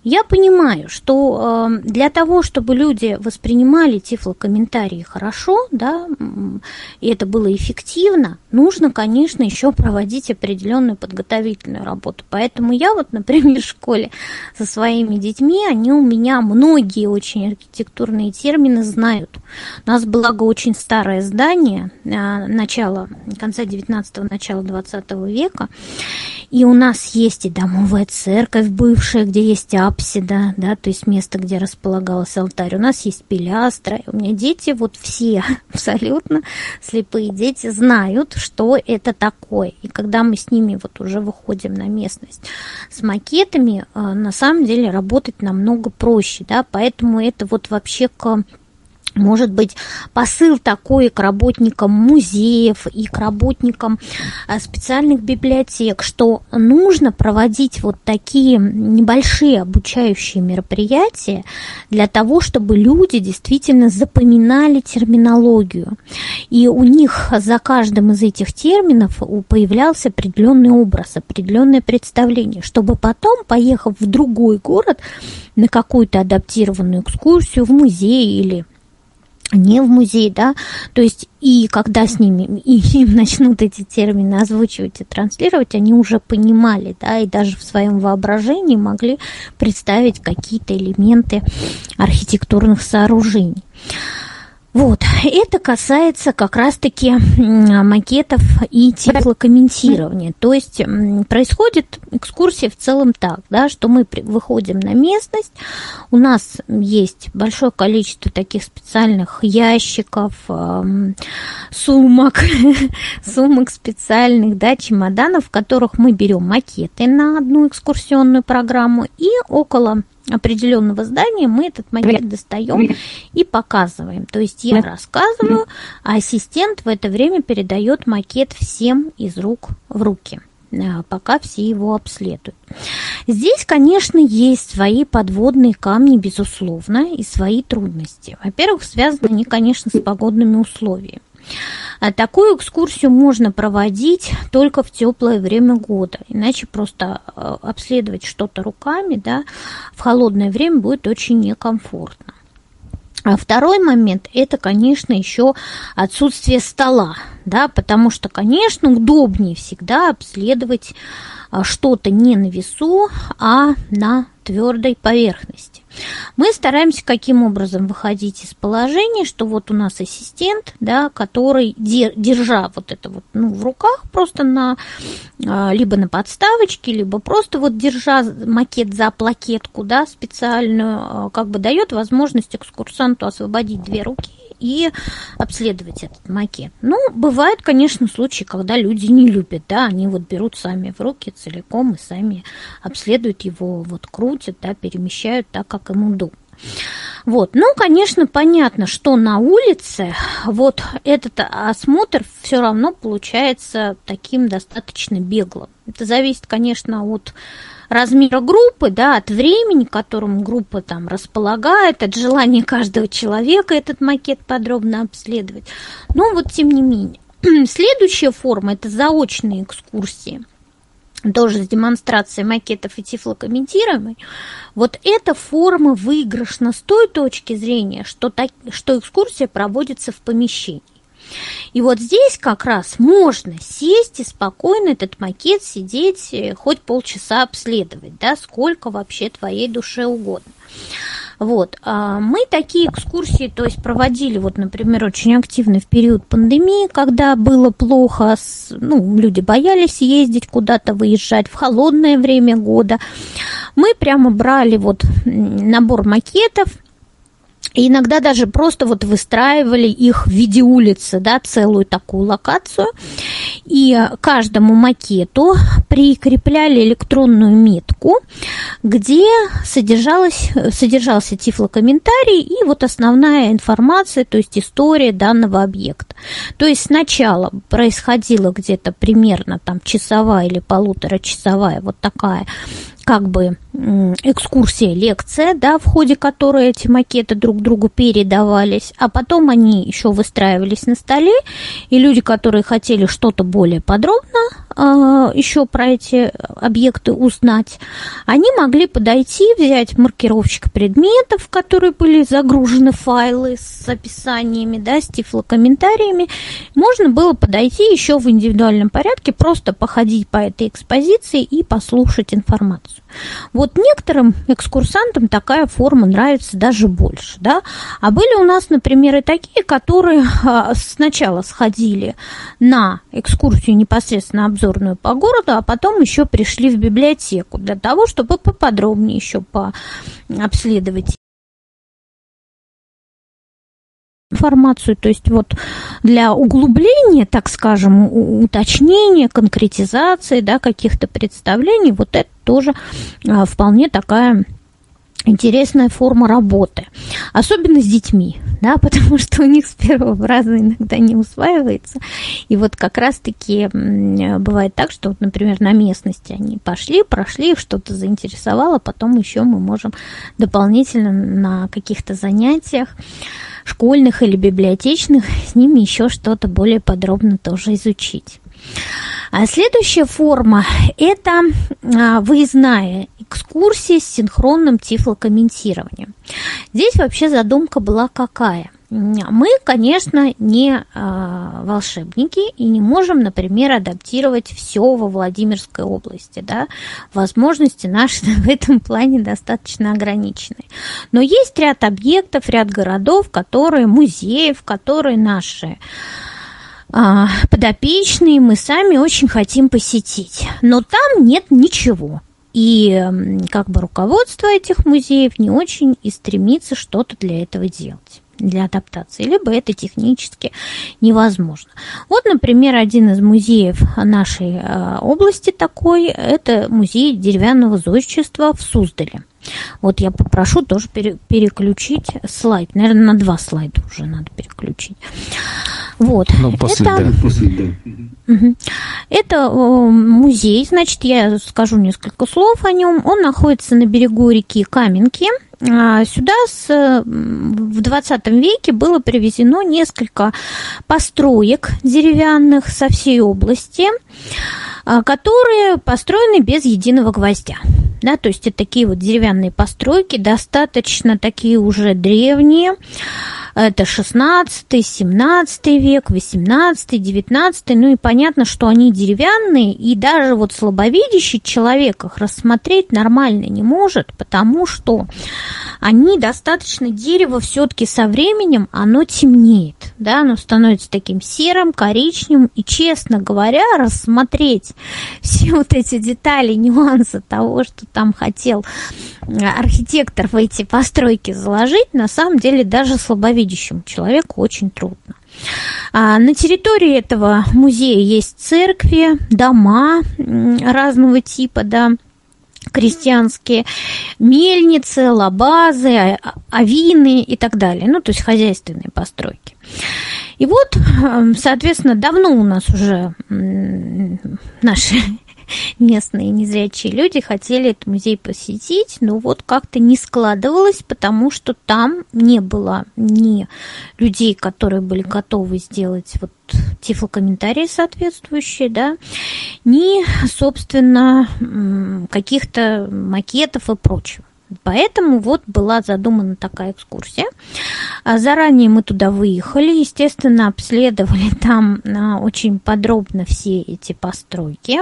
я понимаю, что э, для того, чтобы люди воспринимали тифлокомментарии хорошо, да, и это было эффективно, нужно, конечно, еще проводить определенную подготовительную работу. Поэтому я вот, например, в школе со своими детьми, они у меня многие очень архитектурные термины знают. У нас, благо, очень старое здание, э, начала, конца 19-го, начала 20 века, и у нас есть и домовая церковь бывшая, где есть апсида, да, то есть место, где располагался алтарь. У нас есть пилястра. У меня дети, вот все абсолютно слепые дети знают, что это такое. И когда мы с ними вот уже выходим на местность с макетами, э, на самом деле работать намного проще, да, поэтому это вот вообще к может быть, посыл такой к работникам музеев и к работникам э, специальных библиотек, что нужно проводить вот такие небольшие обучающие мероприятия для того, чтобы люди действительно запоминали терминологию. И у них за каждым из этих терминов появлялся определенный образ, определенное представление, чтобы потом, поехав в другой город на какую-то адаптированную экскурсию в музей или не в музей, да, то есть и когда с ними и им начнут эти термины озвучивать и транслировать, они уже понимали, да, и даже в своем воображении могли представить какие-то элементы архитектурных сооружений. Вот, это касается как раз-таки макетов и теплокомментирования. То есть происходит экскурсия в целом так, да, что мы выходим на местность, у нас есть большое количество таких специальных ящиков, сумок, сумок специальных, да, чемоданов, в которых мы берем макеты на одну экскурсионную программу и около определенного здания мы этот макет достаем и показываем. То есть я рассказываю, а ассистент в это время передает макет всем из рук в руки а, пока все его обследуют. Здесь, конечно, есть свои подводные камни, безусловно, и свои трудности. Во-первых, связаны они, конечно, с погодными условиями. А такую экскурсию можно проводить только в теплое время года, иначе просто э, обследовать что-то руками да, в холодное время будет очень некомфортно. А второй момент – это, конечно, еще отсутствие стола, да, потому что, конечно, удобнее всегда обследовать а, что-то не на весу, а на твердой поверхности. Мы стараемся каким образом выходить из положения, что вот у нас ассистент, да, который, держа вот это вот ну, в руках просто на, а, либо на подставочке, либо просто вот держа макет за плакетку, да, специальную, а, как бы дает возможность экскурсанту освободить две руки и обследовать этот макет. Ну, бывают, конечно, случаи, когда люди не любят, да, они вот берут сами в руки целиком и сами обследуют его, вот крутят, да, перемещают так, как им удобно. Вот. Ну, конечно, понятно, что на улице вот этот осмотр все равно получается таким достаточно беглым. Это зависит, конечно, от размера группы, да, от времени, которым группа там располагает, от желания каждого человека этот макет подробно обследовать. Но вот тем не менее. Следующая форма – это заочные экскурсии тоже с демонстрацией макетов и тифлокомментируемой, вот эта форма выигрышна с той точки зрения, что, так, что экскурсия проводится в помещении. И вот здесь как раз можно сесть и спокойно этот макет сидеть, э, хоть полчаса обследовать, да, сколько вообще твоей душе угодно. Вот. А мы такие экскурсии, то есть проводили, вот, например, очень активно в период пандемии, когда было плохо, ну, люди боялись ездить куда-то, выезжать в холодное время года. Мы прямо брали вот набор макетов, иногда даже просто вот выстраивали их в виде улицы, да, целую такую локацию. И каждому макету прикрепляли электронную метку, где содержалось, содержался тифлокомментарий и вот основная информация, то есть история данного объекта. То есть сначала происходила где-то примерно там часовая или полуторачасовая вот такая как бы экскурсия, лекция, да, в ходе которой эти макеты друг другу передавались, а потом они еще выстраивались на столе, и люди, которые хотели что-то более подробно э, еще про эти объекты узнать, они могли подойти, взять маркировщик предметов, в которые были загружены файлы с описаниями, да, с тифлокомментариями, можно было подойти еще в индивидуальном порядке, просто походить по этой экспозиции и послушать информацию. Вот некоторым экскурсантам такая форма нравится даже больше, да. А были у нас, например, и такие, которые а, сначала сходили на экскурсию непосредственно обзорную по городу, а потом еще пришли в библиотеку для того, чтобы поподробнее еще пообследовать информацию, то есть вот для углубления, так скажем, уточнения, конкретизации, да, каких-то представлений, вот это тоже а, вполне такая интересная форма работы, особенно с детьми, да, потому что у них с первого раза иногда не усваивается. И вот как раз-таки бывает так, что, вот, например, на местности они пошли, прошли, что-то заинтересовало, потом еще мы можем дополнительно на каких-то занятиях школьных или библиотечных, с ними еще что-то более подробно тоже изучить. А следующая форма – это а, выездная экскурсия с синхронным тифлокомментированием. Здесь вообще задумка была какая – мы, конечно, не э, волшебники и не можем, например, адаптировать все во Владимирской области. Да? Возможности наши в этом плане достаточно ограничены. Но есть ряд объектов, ряд городов, которые музеев, которые наши а, подопечные мы сами очень хотим посетить. Но там нет ничего. И как бы руководство этих музеев не очень и стремится что-то для этого делать для адаптации, либо это технически невозможно. Вот, например, один из музеев нашей э, области такой, это музей деревянного зодчества в Суздале. Вот я попрошу тоже переключить слайд. Наверное, на два слайда уже надо переключить. Вот. Ну, после, это, да. После, да. Угу. Это музей, значит, я скажу несколько слов о нем. Он находится на берегу реки Каменки. А, сюда с, в 20 веке было привезено несколько построек деревянных со всей области, а, которые построены без единого гвоздя. Да, то есть это такие вот деревянные постройки, достаточно такие уже древние, это 16, 17 век, 18, 19. Ну и понятно, что они деревянные, и даже вот слабовидящий человек их рассмотреть нормально не может, потому что они достаточно дерево все-таки со временем, оно темнеет, да, оно становится таким серым, коричневым, и, честно говоря, рассмотреть все вот эти детали, нюансы того, что там хотел архитектор в эти постройки заложить, на самом деле даже слабовидящему человеку очень трудно. А на территории этого музея есть церкви, дома разного типа, да, крестьянские, мельницы, лабазы, а, авины и так далее, ну, то есть хозяйственные постройки. И вот, соответственно, давно у нас уже наши местные незрячие люди хотели этот музей посетить, но вот как-то не складывалось, потому что там не было ни людей, которые были готовы сделать вот тифлокомментарии соответствующие, да, ни, собственно, каких-то макетов и прочего. Поэтому вот была задумана такая экскурсия. А заранее мы туда выехали, естественно, обследовали там а, очень подробно все эти постройки,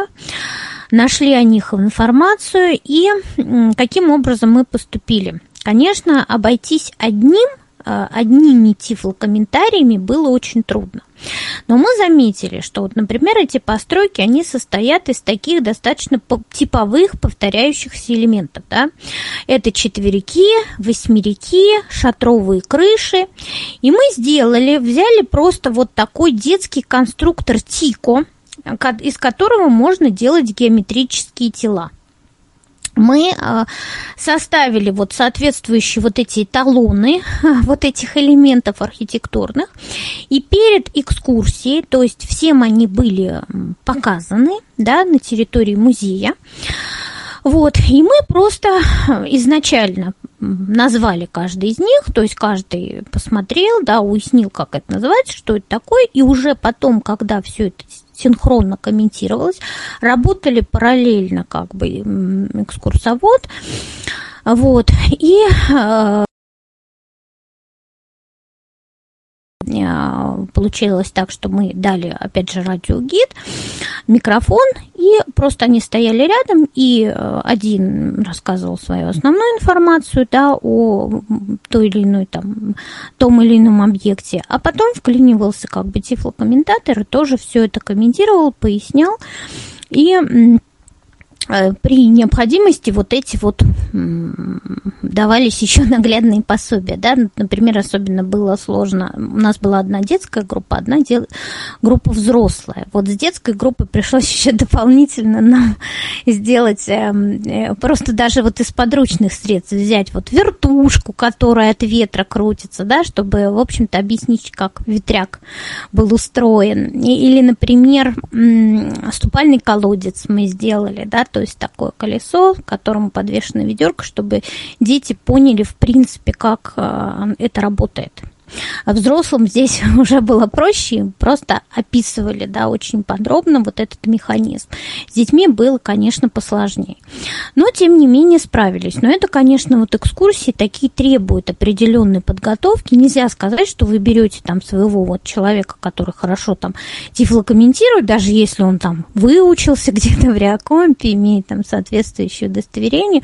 нашли о них информацию и каким образом мы поступили конечно, обойтись одним одними тифлокомментариями было очень трудно. Но мы заметили, что, вот, например, эти постройки, они состоят из таких достаточно типовых повторяющихся элементов. Да? Это четверики, восьмерики, шатровые крыши. И мы сделали, взяли просто вот такой детский конструктор Тико, из которого можно делать геометрические тела мы а, составили вот соответствующие вот эти эталоны вот этих элементов архитектурных, и перед экскурсией, то есть всем они были показаны да, на территории музея, вот, и мы просто изначально назвали каждый из них, то есть каждый посмотрел, да, уяснил, как это называется, что это такое, и уже потом, когда все это синхронно комментировалось, работали параллельно как бы экскурсовод, вот, и получилось так, что мы дали, опять же, радиогид, микрофон, и просто они стояли рядом, и э, один рассказывал свою основную информацию, да, о той или иной там, том или ином объекте, а потом вклинивался как бы тифлокомментатор и тоже все это комментировал, пояснял, и Э, при необходимости вот эти вот давались еще наглядные пособия, да, например, особенно было сложно, у нас была одна детская группа, одна дел... группа взрослая, вот с детской группы пришлось еще дополнительно нам сделать, эм, э, просто даже вот из подручных средств взять вот вертушку, которая от ветра крутится, да, чтобы, в общем-то, объяснить, как ветряк был устроен, или, например, ступальный колодец мы сделали, да, то есть такое колесо, к которому подвешена ведерко, чтобы дети поняли, в принципе, как э, это работает. А взрослым здесь уже было проще, просто описывали, да, очень подробно вот этот механизм. С детьми было, конечно, посложнее. Но, тем не менее, справились. Но это, конечно, вот экскурсии такие требуют определенной подготовки. Нельзя сказать, что вы берете там своего вот человека, который хорошо там тифлокомментирует, даже если он там выучился где-то в Реакомпе, имеет там соответствующее удостоверение,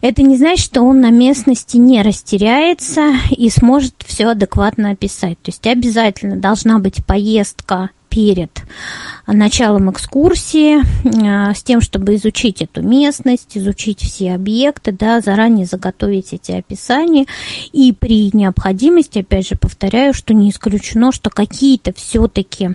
это не значит, что он на местности не растеряется и сможет все адекватно описать. То есть обязательно должна быть поездка перед началом экскурсии э, с тем, чтобы изучить эту местность, изучить все объекты, да, заранее заготовить эти описания. И при необходимости, опять же, повторяю, что не исключено, что какие-то все-таки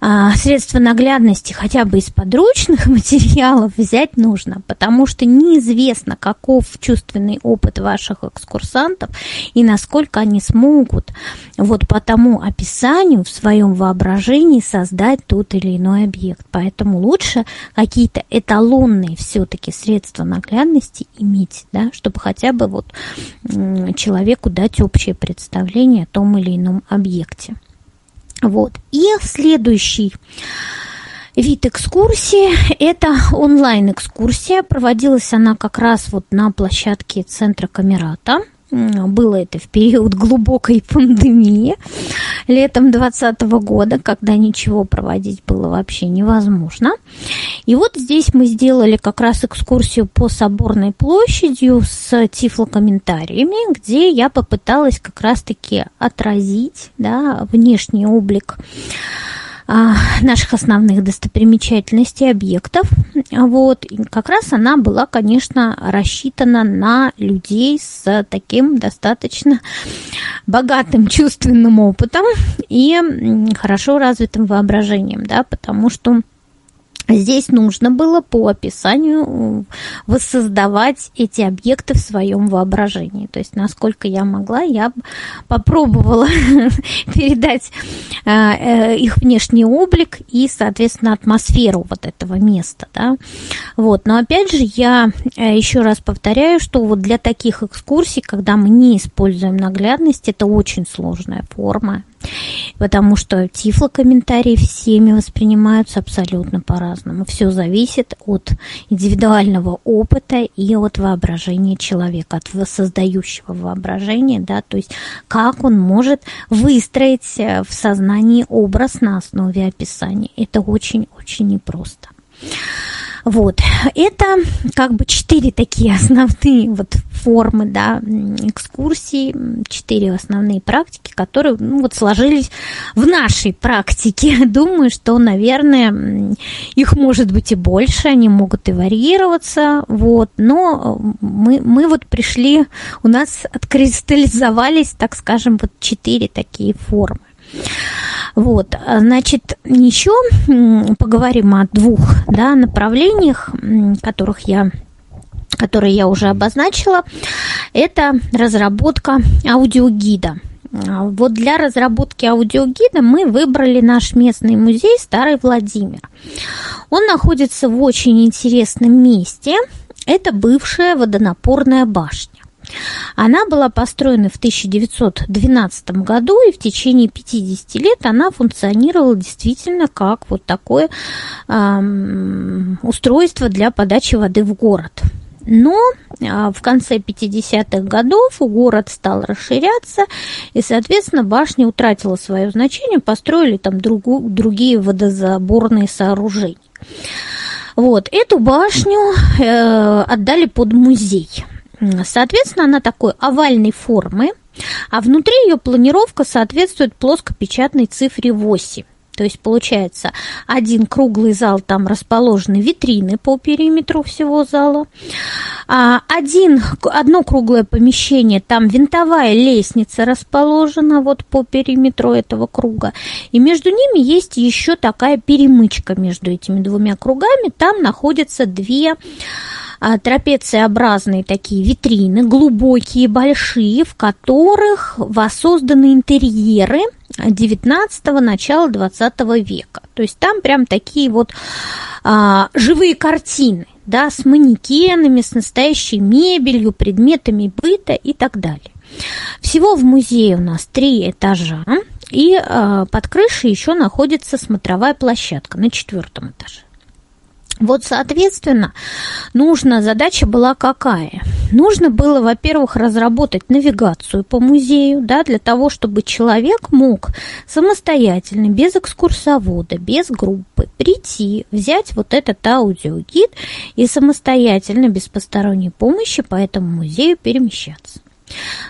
а, средства наглядности хотя бы из подручных материалов взять нужно, потому что неизвестно, каков чувственный опыт ваших экскурсантов и насколько они смогут вот по тому описанию в своем воображении создать тот или иной объект. Поэтому лучше какие-то эталонные все-таки средства наглядности иметь, да, чтобы хотя бы вот человеку дать общее представление о том или ином объекте. Вот. И следующий вид экскурсии – это онлайн-экскурсия. Проводилась она как раз вот на площадке центра Камерата – было это в период глубокой пандемии летом 2020 года, когда ничего проводить было вообще невозможно. И вот здесь мы сделали как раз экскурсию по Соборной площадью с тифлокомментариями, где я попыталась как раз-таки отразить да, внешний облик наших основных достопримечательностей, объектов. Вот. И как раз она была, конечно, рассчитана на людей с таким достаточно богатым чувственным опытом и хорошо развитым воображением, да, потому что Здесь нужно было по описанию воссоздавать эти объекты в своем воображении. То есть, насколько я могла, я попробовала передать а, э, их внешний облик и, соответственно, атмосферу вот этого места. Да? Вот. Но опять же, я э, еще раз повторяю, что вот для таких экскурсий, когда мы не используем наглядность, это очень сложная форма потому что тифлокомментарии всеми воспринимаются абсолютно по-разному. Все зависит от индивидуального опыта и от воображения человека, от создающего воображения, да, то есть как он может выстроить э, в сознании образ на основе описания. Это очень-очень непросто. Вот, это как бы четыре такие основные вот формы, да, экскурсии, четыре основные практики, которые, ну, вот сложились в нашей практике. Думаю, что, наверное, их может быть и больше, они могут и варьироваться, вот, но мы, мы вот пришли, у нас откристаллизовались, так скажем, вот четыре такие формы. Вот, значит, еще поговорим о двух да, направлениях, которых я которые я уже обозначила, это разработка аудиогида. Вот для разработки аудиогида мы выбрали наш местный музей Старый Владимир. Он находится в очень интересном месте. Это бывшая водонапорная башня. Она была построена в 1912 году, и в течение 50 лет она функционировала действительно как вот такое эм, устройство для подачи воды в город. Но а, в конце 50-х годов город стал расширяться, и, соответственно, башня утратила свое значение, построили там другу, другие водозаборные сооружения. Вот, эту башню э, отдали под музей. Соответственно, она такой овальной формы, а внутри ее планировка соответствует плоскопечатной цифре 8. То есть получается один круглый зал, там расположены витрины по периметру всего зала. А, один, одно круглое помещение, там винтовая лестница расположена вот по периметру этого круга. И между ними есть еще такая перемычка между этими двумя кругами. Там находятся две а, трапециобразные такие витрины, глубокие, большие, в которых воссозданы интерьеры 19-го, начала 20 века. То есть там прям такие вот а, живые картины, да, с манекенами, с настоящей мебелью, предметами быта и так далее. Всего в музее у нас три этажа, и а, под крышей еще находится смотровая площадка на четвертом этаже. Вот, соответственно, нужна задача была какая? Нужно было, во-первых, разработать навигацию по музею, да, для того, чтобы человек мог самостоятельно, без экскурсовода, без группы прийти, взять вот этот аудиогид и самостоятельно, без посторонней помощи по этому музею перемещаться.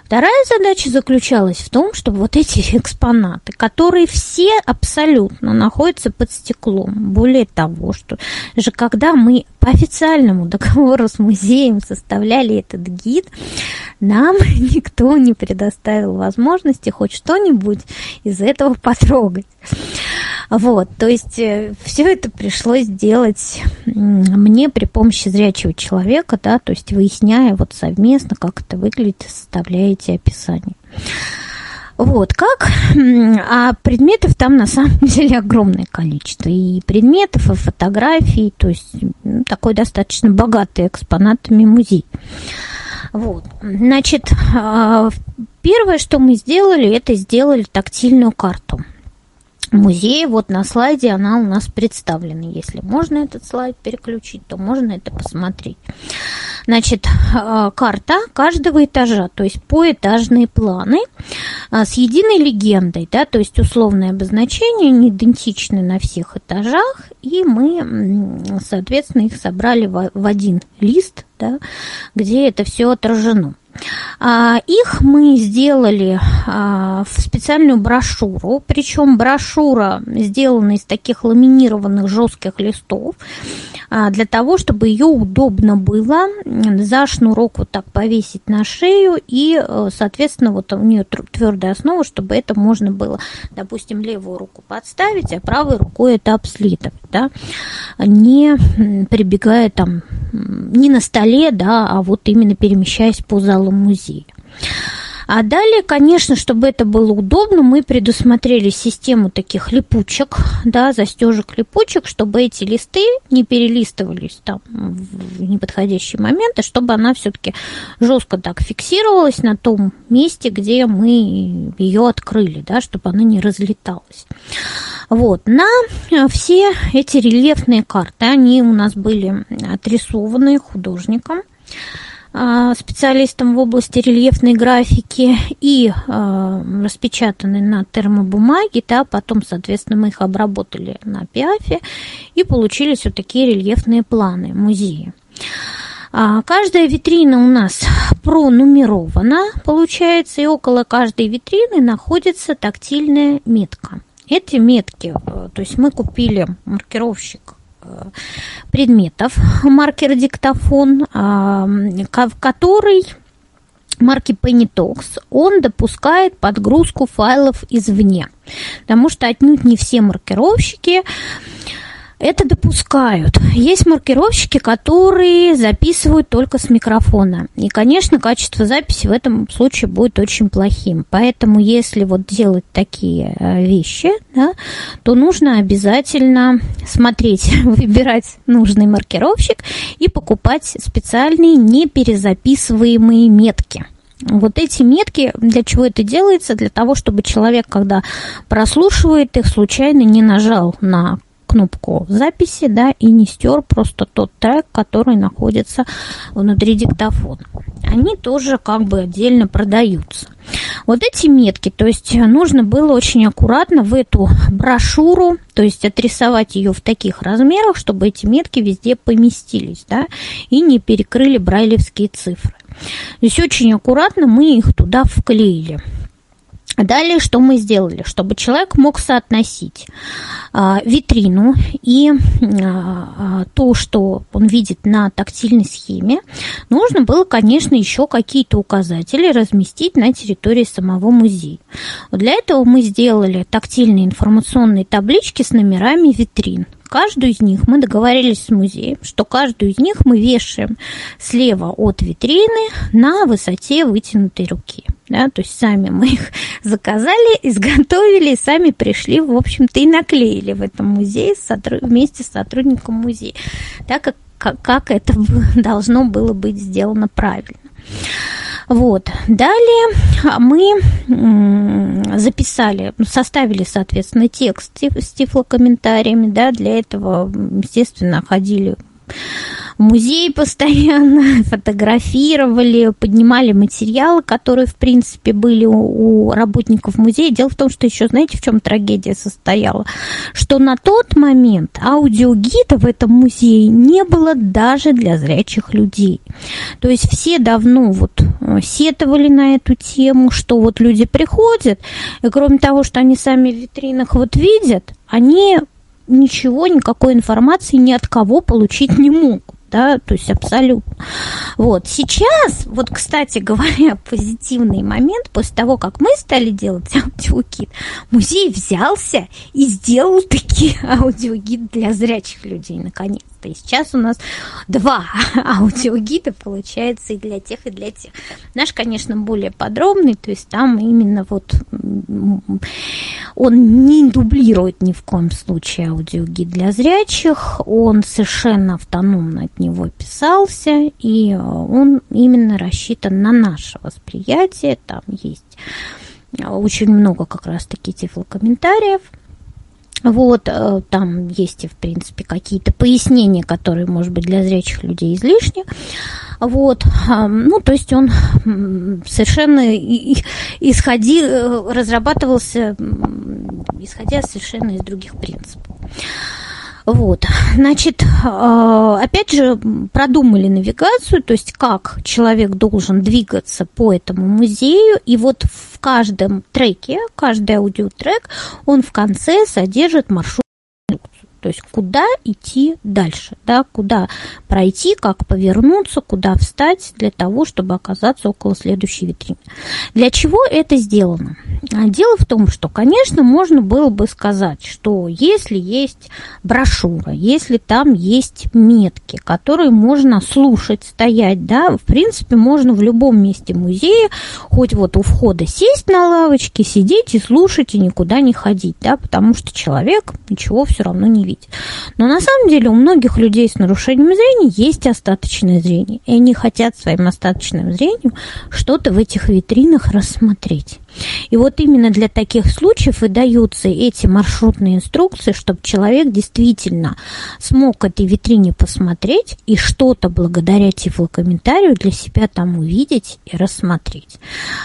Вторая задача заключалась в том, чтобы вот эти экспонаты, которые все абсолютно находятся под стеклом, более того, что же когда мы по официальному договору с музеем составляли этот гид, нам никто не предоставил возможности хоть что-нибудь из этого потрогать. Вот, то есть э, все это пришлось делать мне при помощи зрячего человека, да, то есть выясняя вот совместно, как это выглядит, составляете описание. Вот, как? А предметов там на самом деле огромное количество. И предметов, и фотографий, то есть такой достаточно богатый экспонатами музей. Вот, значит, а, первое, что мы сделали, это сделали тактильную карту музее. Вот на слайде она у нас представлена. Если можно этот слайд переключить, то можно это посмотреть. Значит, а, карта каждого этажа, то есть поэтажные планы а, с единой легендой, да, то есть условное обозначение, не идентичны на всех этажах, и мы, соответственно, их собрали в один лист, да, где это все отражено. А, их мы сделали а, в специальную брошюру, причем брошюра сделана из таких ламинированных жестких листов, а, для того, чтобы ее удобно было за шнурок вот так повесить на шею, и, э, соответственно, вот у нее твердая основа, чтобы это можно было, допустим, левую руку подставить, а правой рукой это обследовать, да, не прибегая там, не на столе, да, а вот именно перемещаясь по залу музея. А далее, конечно, чтобы это было удобно, мы предусмотрели систему таких липучек, да, застежек липучек, чтобы эти листы не перелистывались там в неподходящий момент, а чтобы она все-таки жестко так фиксировалась на том месте, где мы ее открыли, да, чтобы она не разлеталась. Вот, на все эти рельефные карты, они у нас были отрисованы художником, специалистом в области рельефной графики и а, распечатаны на термобумаге, да, потом, соответственно, мы их обработали на пиафе и получились вот такие рельефные планы музея. А, каждая витрина у нас пронумерована, получается, и около каждой витрины находится тактильная метка. Эти метки, э, то есть мы купили маркировщик э, предметов, маркер-диктофон, а, который марки Pennytox, он допускает подгрузку файлов извне, потому что отнюдь не все маркировщики это допускают. Есть маркировщики, которые записывают только с микрофона. И, конечно, качество записи в этом случае будет очень плохим. Поэтому, если вот делать такие э, вещи, да, то нужно обязательно смотреть, выбирать нужный маркировщик и покупать специальные неперезаписываемые метки. Вот эти метки, для чего это делается? Для того, чтобы человек, когда прослушивает их, случайно не нажал на кнопку записи, да, и не стер просто тот трек, который находится внутри диктофона. Они тоже как бы отдельно продаются. Вот эти метки, то есть нужно было очень аккуратно в эту брошюру, то есть отрисовать ее в таких размерах, чтобы эти метки везде поместились, да, и не перекрыли брайлевские цифры. То есть очень аккуратно мы их туда вклеили. Далее, что мы сделали? Чтобы человек мог соотносить а, витрину и а, то, что он видит на тактильной схеме, нужно было, конечно, еще какие-то указатели разместить на территории самого музея. Для этого мы сделали тактильные информационные таблички с номерами витрин. Каждую из них мы договорились с музеем, что каждую из них мы вешаем слева от витрины на высоте вытянутой руки. Да, то есть сами мы их заказали, изготовили, и сами пришли, в общем-то, и наклеили в этом музее вместе с сотрудником музея, так как, как, это должно было быть сделано правильно. Вот. Далее мы записали, составили, соответственно, текст с тифлокомментариями, да, для этого, естественно, ходили музей постоянно, фотографировали, поднимали материалы, которые, в принципе, были у, работников музея. Дело в том, что еще, знаете, в чем трагедия состояла? Что на тот момент аудиогида в этом музее не было даже для зрячих людей. То есть все давно вот э, сетовали на эту тему, что вот люди приходят, и кроме того, что они сами в витринах вот видят, они ничего, никакой информации ни от кого получить не могут да, то есть абсолютно. Вот, сейчас, вот, кстати говоря, позитивный момент, после того, как мы стали делать аудиогид, музей взялся и сделал такие аудиогид для зрячих людей, наконец и сейчас у нас два аудиогида получается и для тех, и для тех. Наш, конечно, более подробный, то есть там именно вот он не дублирует ни в коем случае аудиогид для зрячих, он совершенно автономно от него писался, и он именно рассчитан на наше восприятие, там есть очень много как раз-таки тифлокомментариев, вот, э, там есть, в принципе, какие-то пояснения, которые, может быть, для зрячих людей излишни. Вот, ну, то есть он совершенно исходи, э, разрабатывался, исходя совершенно из других принципов. Вот, значит, а, опять же, продумали навигацию, то есть как человек должен двигаться по этому музею, и вот в каждом треке, каждый аудиотрек, он в конце содержит маршрут то есть куда идти дальше, да, куда пройти, как повернуться, куда встать для того, чтобы оказаться около следующей витрины. Для чего это сделано? А, дело в том, что, конечно, можно было бы сказать, что если есть брошюра, если там есть метки, которые можно слушать, стоять, да, в принципе, можно в любом месте музея, хоть вот у входа сесть на лавочке, сидеть и слушать, и никуда не ходить, да, потому что человек ничего все равно не видит. Но на самом деле у многих людей с нарушением зрения есть остаточное зрение, и они хотят своим остаточным зрением что-то в этих витринах рассмотреть. И вот именно для таких случаев и даются эти маршрутные инструкции, чтобы человек действительно смог этой витрине посмотреть и что-то благодаря тифлокомментарию для себя там увидеть и рассмотреть.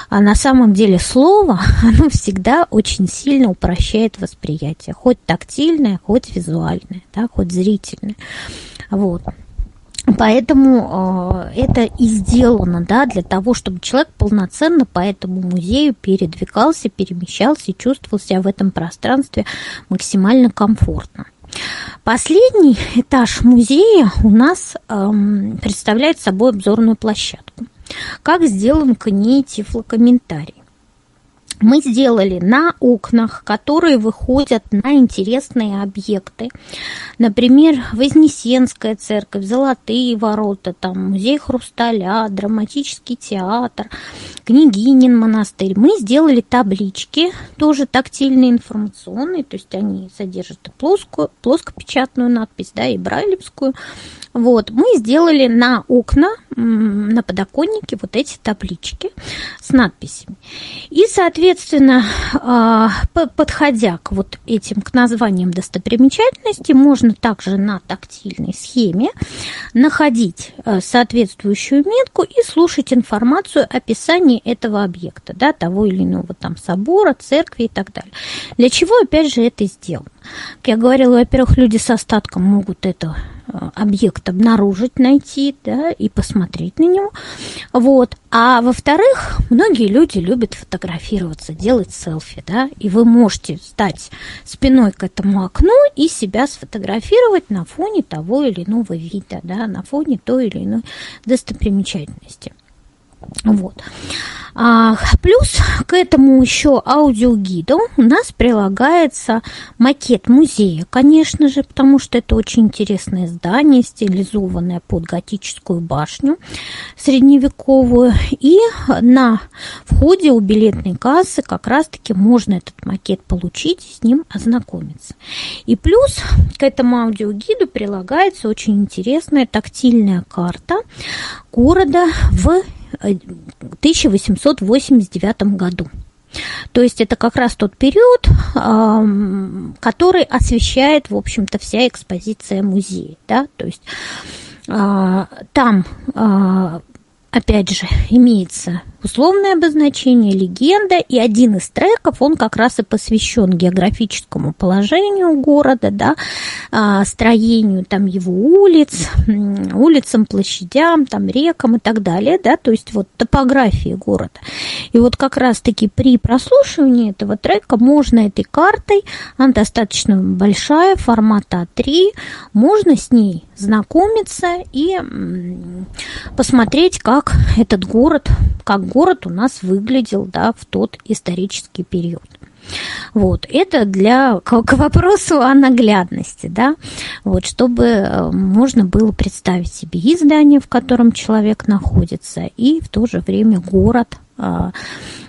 А на самом деле слово, оно всегда очень сильно упрощает восприятие, хоть тактильное, хоть визуальное, да, хоть зрительное. Вот. Поэтому э, это и сделано, да, для того, чтобы человек полноценно по этому музею передвигался, перемещался и чувствовал себя в этом пространстве максимально комфортно. Последний этаж музея у нас эм, представляет собой обзорную площадку. Как сделан к ней тифлокомментарий мы сделали на окнах, которые выходят на интересные объекты. Например, Вознесенская церковь, Золотые ворота, там музей хрусталя, драматический театр, Княгинин монастырь. Мы сделали таблички, тоже тактильные, информационные, то есть они содержат плоскую, плоскопечатную надпись, да, и брайлевскую. Вот, мы сделали на окна, на подоконнике вот эти таблички с надписями. И, соответственно, а, подходя к вот этим, к названиям достопримечательностей, можно также на тактильной схеме находить а, соответствующую метку и слушать информацию о описании этого объекта, да, того или иного там собора, церкви и так далее. Для чего, опять же, это сделано? Как я говорила, во-первых, люди с остатком могут это Э, объект обнаружить, найти, да, и посмотреть на него. Вот. А во-вторых, многие люди любят фотографироваться, делать селфи, да, и вы можете стать спиной к этому окну и себя сфотографировать на фоне того или иного вида, да, на фоне той или иной достопримечательности. Вот. А, плюс к этому еще аудиогиду у нас прилагается макет музея, конечно же, потому что это очень интересное здание, стилизованное под готическую башню средневековую. И на входе у билетной кассы как раз-таки можно этот макет получить и с ним ознакомиться. И плюс к этому аудиогиду прилагается очень интересная тактильная карта города в 1889 году. То есть это как раз тот период, который освещает, в общем-то, вся экспозиция музея. Да? То есть а, там а, опять же, имеется условное обозначение, легенда, и один из треков, он как раз и посвящен географическому положению города, да, а, строению там его улиц, улицам, площадям, там рекам и так далее, да, то есть вот топографии города. И вот как раз-таки при прослушивании этого трека можно этой картой, она достаточно большая, формата А3, можно с ней знакомиться и посмотреть, как этот город, как город у нас выглядел да, в тот исторический период. Вот, это для, к, к вопросу о наглядности, да, вот, чтобы э, можно было представить себе и здание, в котором человек находится, и в то же время город, а,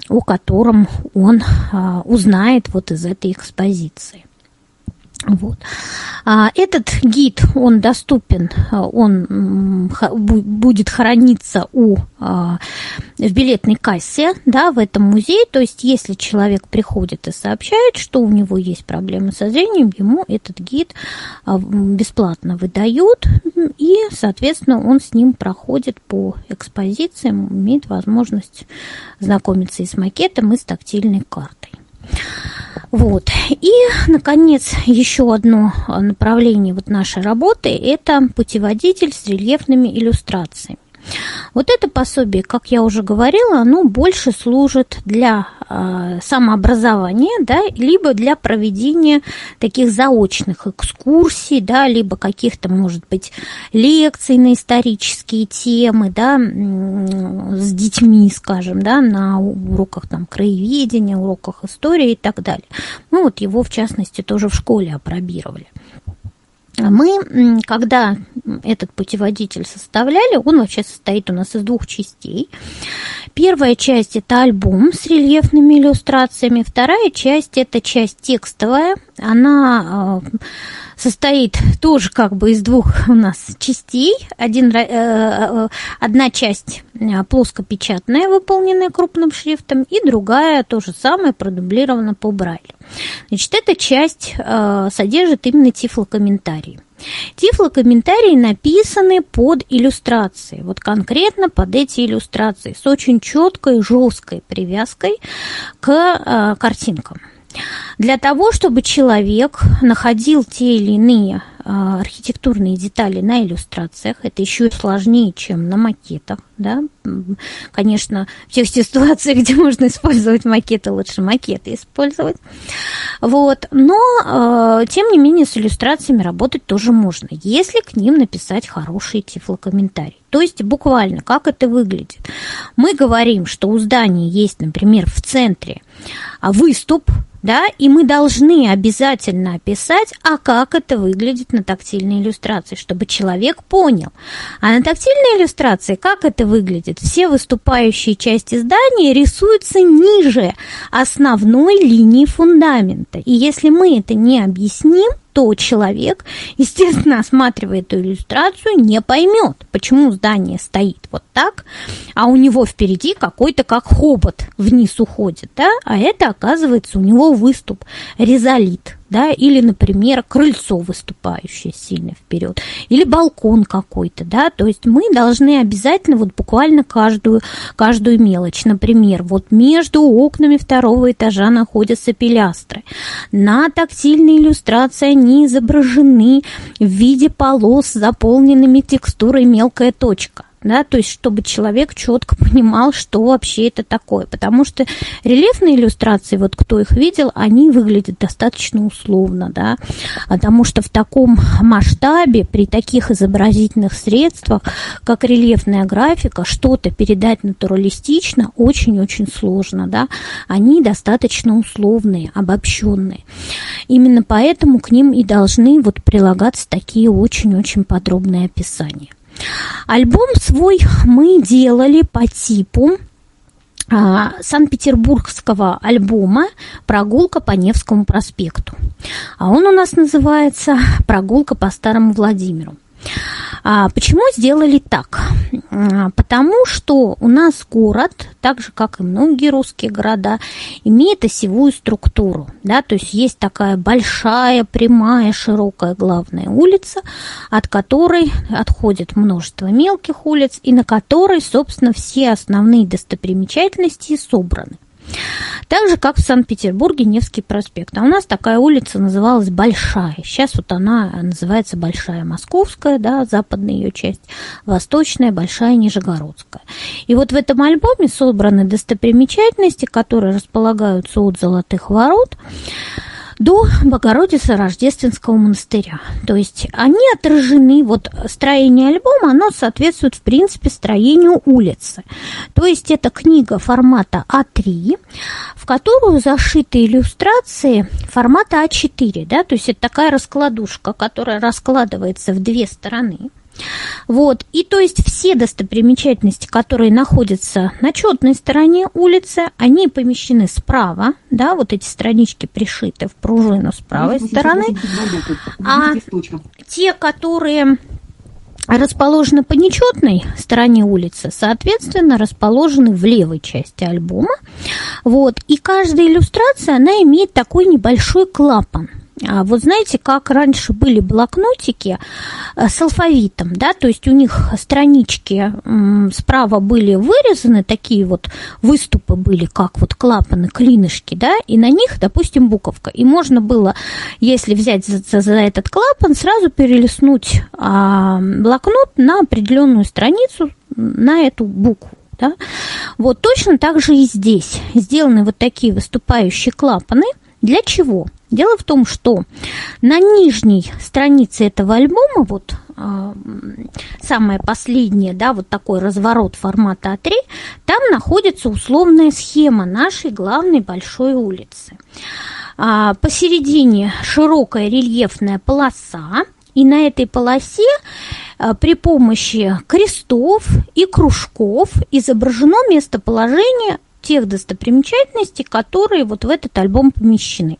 о котором он а, узнает вот из этой экспозиции. Вот. А этот гид, он доступен, он будет храниться у, а, в билетной кассе да, в этом музее. То есть, если человек приходит и сообщает, что у него есть проблемы со зрением, ему этот гид а, бесплатно выдают, и, соответственно, он с ним проходит по экспозициям, имеет возможность знакомиться и с макетом, и с тактильной картой. Вот. И, наконец, еще одно направление вот нашей работы – это путеводитель с рельефными иллюстрациями. Вот это пособие, как я уже говорила, оно больше служит для э, самообразования, да, либо для проведения таких заочных экскурсий, да, либо каких-то, может быть, лекций на исторические темы, да, с детьми, скажем, да, на уроках там краеведения, уроках истории и так далее. Мы вот его, в частности, тоже в школе опробировали. Мы, когда этот путеводитель составляли, он вообще состоит у нас из двух частей. Первая часть – это альбом с рельефными иллюстрациями, вторая часть – это часть текстовая, она э, состоит тоже как бы из двух у нас частей. Один, э, э, одна часть плоскопечатная, выполненная крупным шрифтом, и другая то же самое, продублирована по Брайлю. Значит, эта часть содержит именно тифлокомментарии. Тифлокомментарии написаны под иллюстрации, вот конкретно под эти иллюстрации, с очень четкой, жесткой привязкой к картинкам. Для того, чтобы человек находил те или иные а, архитектурные детали на иллюстрациях, это еще сложнее, чем на макетах, да, конечно, в тех ситуациях, где можно использовать макеты, лучше макеты использовать, вот, но, а, тем не менее, с иллюстрациями работать тоже можно, если к ним написать хороший тифлокомментарий. То есть буквально, как это выглядит. Мы говорим, что у здания есть, например, в центре выступ, да, и мы должны обязательно описать, а как это выглядит на тактильной иллюстрации, чтобы человек понял. А на тактильной иллюстрации как это выглядит? Все выступающие части здания рисуются ниже основной линии фундамента. И если мы это не объясним, то человек, естественно, осматривая эту иллюстрацию, не поймет, почему здание стоит вот так, а у него впереди какой-то как хобот вниз уходит, да, а это оказывается у него выступ, резолит, да, или, например, крыльцо выступающее сильно вперед, или балкон какой-то, да, то есть мы должны обязательно вот буквально каждую, каждую мелочь, например, вот между окнами второго этажа находятся пилястры, на тактильной иллюстрации они изображены в виде полос заполненными текстурой мелкая точка да, то есть чтобы человек четко понимал, что вообще это такое, потому что рельефные иллюстрации, вот кто их видел, они выглядят достаточно условно, да, потому что в таком масштабе, при таких изобразительных средствах, как рельефная графика, что-то передать натуралистично очень-очень сложно, да, они достаточно условные, обобщенные. Именно поэтому к ним и должны вот прилагаться такие очень-очень подробные описания. Альбом свой мы делали по типу а, Санкт-Петербургского альбома «Прогулка по Невскому проспекту». А он у нас называется «Прогулка по Старому Владимиру». А почему сделали так? А, потому что у нас город, так же как и многие русские города, имеет осевую структуру. Да? То есть есть такая большая, прямая, широкая главная улица, от которой отходит множество мелких улиц, и на которой, собственно, все основные достопримечательности собраны. Так же, как в Санкт-Петербурге Невский проспект. А у нас такая улица называлась Большая. Сейчас вот она называется Большая Московская, да, западная ее часть, Восточная, Большая Нижегородская. И вот в этом альбоме собраны достопримечательности, которые располагаются от Золотых ворот до Богородицы Рождественского монастыря. То есть они отражены, вот строение альбома, оно соответствует, в принципе, строению улицы. То есть это книга формата А3, в которую зашиты иллюстрации формата А4, да, то есть это такая раскладушка, которая раскладывается в две стороны. Вот, и то есть все достопримечательности, которые находятся на четной стороне улицы, они помещены справа, да, вот эти странички пришиты в пружину с правой стороны, а те, которые расположены по нечетной стороне улицы, соответственно, расположены в левой части альбома. Вот. И каждая иллюстрация, она имеет такой небольшой клапан – вот знаете, как раньше были блокнотики э, с алфавитом, да, то есть у них странички справа были вырезаны, такие вот выступы были, как вот клапаны, клинышки, да, и на них, допустим, буковка. И можно было, если взять за, за этот клапан, сразу перелистнуть а, блокнот на определенную страницу, на эту букву. Да? Вот точно так же и здесь сделаны вот такие выступающие клапаны. Для чего? Дело в том, что на нижней странице этого альбома, вот э, самая последняя, да, вот такой разворот формата А3, там находится условная схема нашей главной большой улицы. А, посередине широкая рельефная полоса, и на этой полосе а, при помощи крестов и кружков изображено местоположение тех достопримечательностей, которые вот в этот альбом помещены.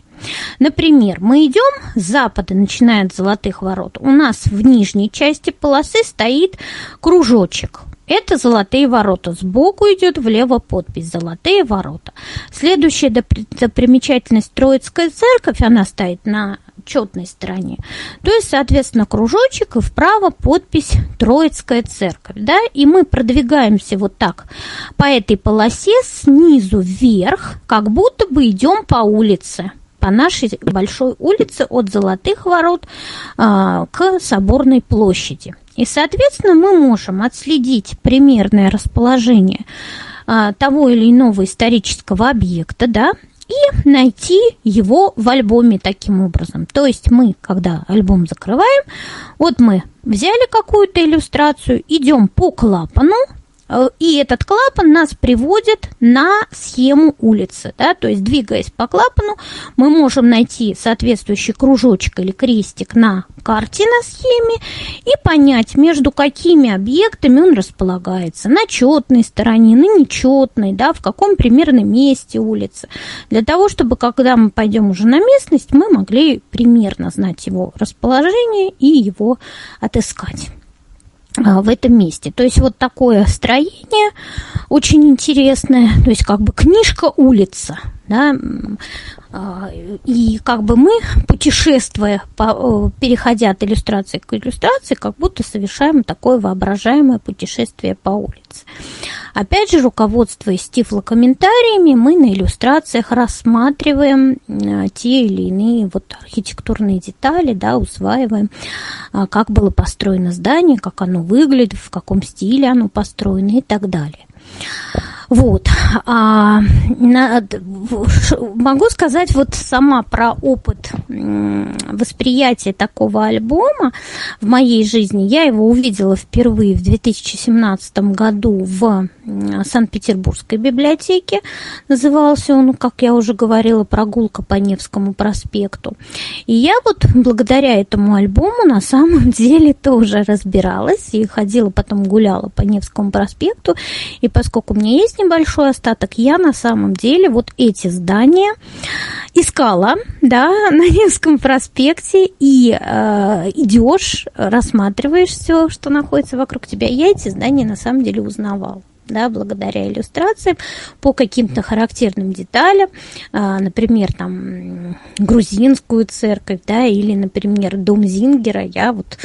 Например, мы идем с запада, начиная от Золотых ворот. У нас в нижней части полосы стоит кружочек. Это золотые ворота. Сбоку идет влево подпись «Золотые ворота». Следующая достопримечательность Троицкая церковь, она стоит на четной стороне. То есть, соответственно, кружочек и вправо подпись Троицкая церковь. Да? И мы продвигаемся вот так по этой полосе снизу вверх, как будто бы идем по улице по нашей большой улице от Золотых ворот а, к Соборной площади. И, соответственно, мы можем отследить примерное расположение а, того или иного исторического объекта, да, и найти его в альбоме таким образом. То есть мы, когда альбом закрываем, вот мы взяли какую-то иллюстрацию, идем по клапану, Э, и этот клапан нас приводит на схему улицы. Да? То есть, двигаясь по клапану, мы можем найти соответствующий кружочек или крестик на карте на схеме и понять, между какими объектами он располагается. На четной стороне, на нечетной, да, в каком примерно месте улицы. Для того, чтобы, когда мы пойдем уже на местность, мы могли примерно знать его расположение и его отыскать. А, в этом месте. То есть вот такое строение очень интересное, то есть как бы книжка улица, да, а, и как бы мы, путешествуя, по, переходя от иллюстрации к иллюстрации, как будто совершаем такое воображаемое путешествие по улице. Опять же, руководствуясь тифлокомментариями, мы на иллюстрациях рассматриваем а, те или иные вот архитектурные детали, да, усваиваем, а, как было построено здание, как оно выглядит, в каком стиле оно построено и так далее. Вот. А, на, могу сказать вот сама про опыт восприятия такого альбома в моей жизни. Я его увидела впервые в 2017 году в Санкт-Петербургской библиотеке. Назывался он, как я уже говорила, «Прогулка по Невскому проспекту». И я вот благодаря этому альбому на самом деле тоже разбиралась и ходила потом гуляла по Невскому проспекту. И поскольку у меня есть небольшой остаток, я на самом деле вот эти здания искала, да, на Невском проспекте, и э, идешь, рассматриваешь все, что находится вокруг тебя. Я эти здания на самом деле узнавала да, благодаря иллюстрациям по каким-то характерным деталям, а, например, там грузинскую церковь, да, или, например, дом Зингера, я вот,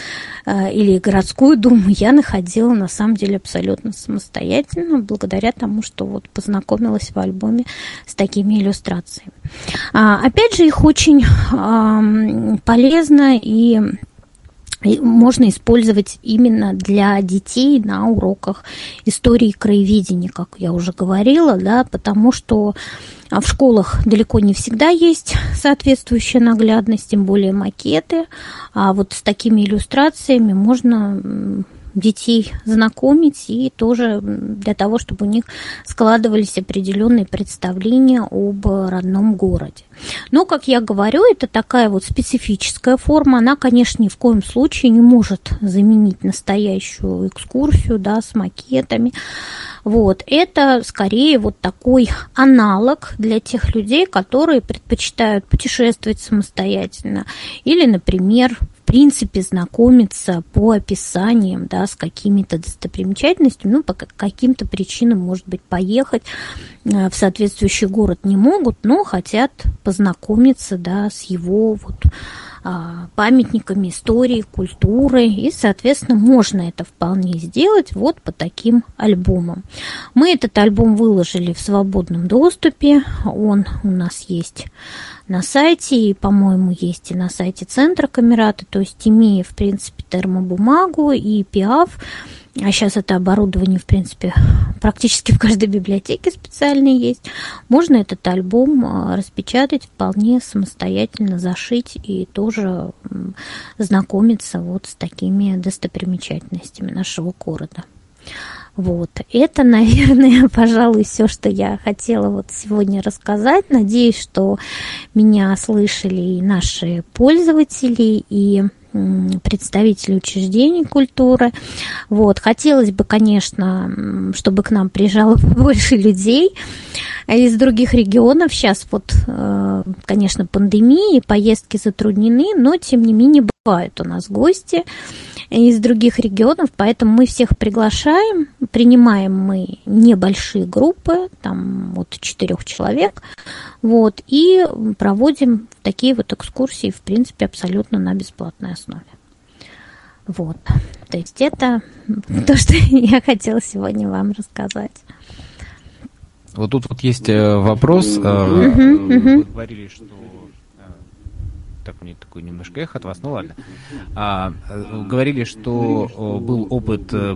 а, или городскую думу я находила на самом деле абсолютно самостоятельно, благодаря тому, что вот познакомилась в альбоме с такими иллюстрациями. А, опять же, их очень полезно и можно использовать именно для детей на уроках истории краеведения, как я уже говорила, да, потому что а, в школах далеко не всегда есть соответствующая наглядность, тем более макеты, а вот с такими иллюстрациями можно детей знакомить и тоже для того, чтобы у них складывались определенные представления об родном городе. Но, как я говорю, это такая вот специфическая форма. Она, конечно, ни в коем случае не может заменить настоящую экскурсию да, с макетами. Вот. Это скорее вот такой аналог для тех людей, которые предпочитают путешествовать самостоятельно или, например, принципе, знакомиться по описаниям, да, с какими-то достопримечательностями, ну, по каким-то причинам, может быть, поехать э, в соответствующий город не могут, но хотят познакомиться, да, с его вот памятниками истории, культуры, и, соответственно, можно это вполне сделать вот по таким альбомам. Мы этот альбом выложили в свободном доступе, он у нас есть на сайте, и, по-моему, есть и на сайте Центра Камерата, то есть имея, в принципе, термобумагу и ПИАФ, а сейчас это оборудование, в принципе, практически в каждой библиотеке специально есть, можно этот альбом а, распечатать вполне самостоятельно, зашить и тоже знакомиться вот с такими достопримечательностями нашего города. Вот, это, наверное, пожалуй, все, что я хотела вот сегодня рассказать. Надеюсь, что меня слышали и наши пользователи, и представители учреждений культуры. Вот. Хотелось бы, конечно, чтобы к нам приезжало больше людей из других регионов. Сейчас вот, э, конечно, пандемия, поездки затруднены, но тем не менее бывают у нас гости из других регионов, поэтому мы всех приглашаем. Принимаем мы небольшие группы, там от четырех человек, вот, и проводим такие вот экскурсии, в принципе, абсолютно на бесплатной основе. Вот, то есть это то, что я хотела сегодня вам рассказать. Вот тут вот есть э, вопрос. Вы говорили, что так, меня такой немножко эхо от вас, ну ладно. А, говорили, что был опыт, э,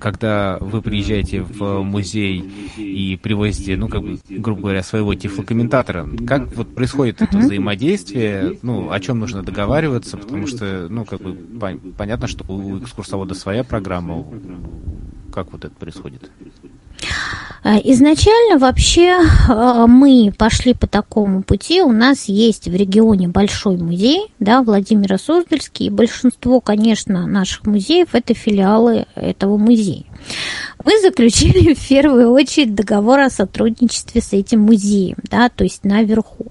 когда вы приезжаете в музей и привозите, ну, как бы, грубо говоря, своего тифлокомментатора. Как вот происходит это взаимодействие? Ну, о чем нужно договариваться? Потому что, ну, как бы, понятно, что у экскурсовода своя программа. Как вот это происходит? Э, изначально вообще э, мы пошли по такому пути. У нас есть в регионе большой музей, да, Владимира Суздальский, и большинство, конечно, наших музеев – это филиалы этого музея. Мы заключили в первую очередь договор о сотрудничестве с этим музеем, да, то есть наверху.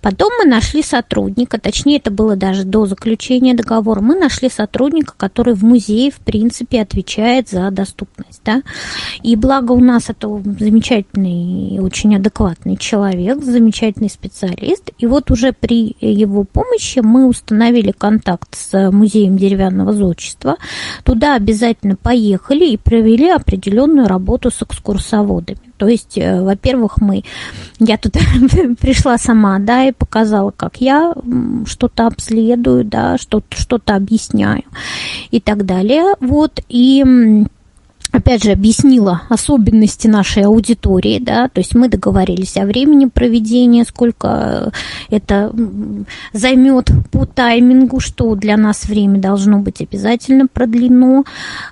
Потом мы нашли сотрудника, точнее, это было даже до заключения договора, мы нашли сотрудника, который в музее, в принципе, отвечает за доступность, да. И благо у нас это замечательный очень адекватный человек, замечательный специалист, и вот уже при его помощи мы установили контакт с музеем деревянного зодчества, туда обязательно поехали и провели определенную работу с экскурсоводами. То есть, э, во-первых, мы, я тут пришла сама, да, и показала, как я что-то обследую, да, что-то что объясняю и так далее. Вот, и опять же, объяснила особенности нашей аудитории, да, то есть мы договорились о времени проведения, сколько это займет по таймингу, что для нас время должно быть обязательно продлено,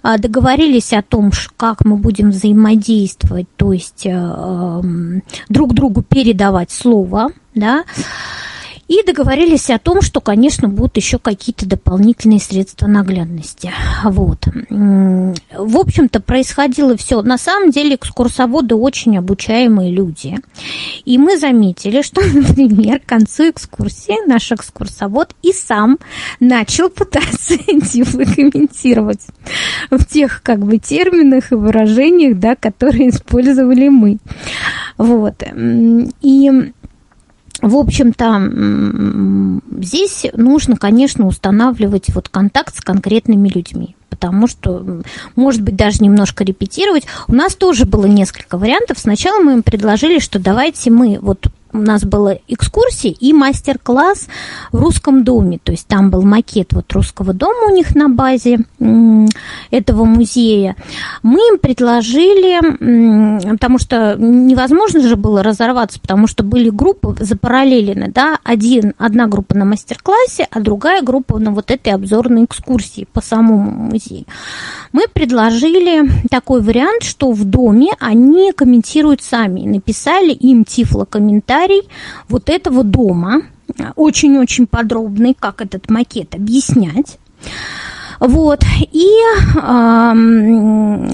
а, договорились о том, как мы будем взаимодействовать, то есть э, друг другу передавать слово, да, и договорились о том, что, конечно, будут еще какие-то дополнительные средства наглядности. Вот. В общем-то, происходило все. На самом деле экскурсоводы очень обучаемые люди. И мы заметили, что, например, к концу экскурсии наш экскурсовод и сам начал пытаться комментировать в тех как бы терминах и выражениях, да, которые использовали мы. Вот. И в общем-то, здесь нужно, конечно, устанавливать вот контакт с конкретными людьми потому что, может быть, даже немножко репетировать. У нас тоже было несколько вариантов. Сначала мы им предложили, что давайте мы вот у нас была экскурсия и мастер-класс в русском доме. То есть там был макет вот русского дома у них на базе этого музея. Мы им предложили, потому что невозможно же было разорваться, потому что были группы запараллелены, да, один, одна группа на мастер-классе, а другая группа на вот этой обзорной экскурсии по самому музею. Мы предложили такой вариант, что в доме они комментируют сами. Написали им тифлокомментарий комментарий вот этого дома, очень-очень подробный, как этот макет объяснять. Вот. И э,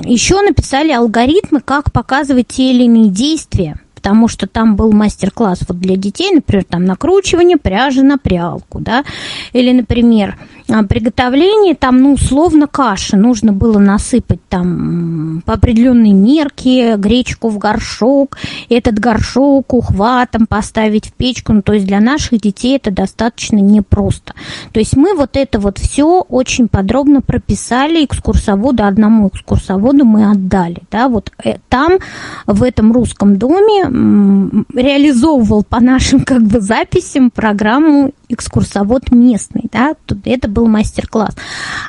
еще написали алгоритмы, как показывать те или иные действия потому что там был мастер-класс вот для детей, например, там накручивание пряжи на прялку, да, или, например, а, приготовление там, ну, условно, каши. Нужно было насыпать там по определенной мерке гречку в горшок, этот горшок ухватом поставить в печку. Ну, то есть для наших детей это достаточно непросто. То есть мы вот это вот все очень подробно прописали экскурсоводу, одному экскурсоводу мы отдали. Да, вот э, там, в этом русском доме, реализовывал по нашим как бы записям программу экскурсовод местный, да, тут это был мастер-класс.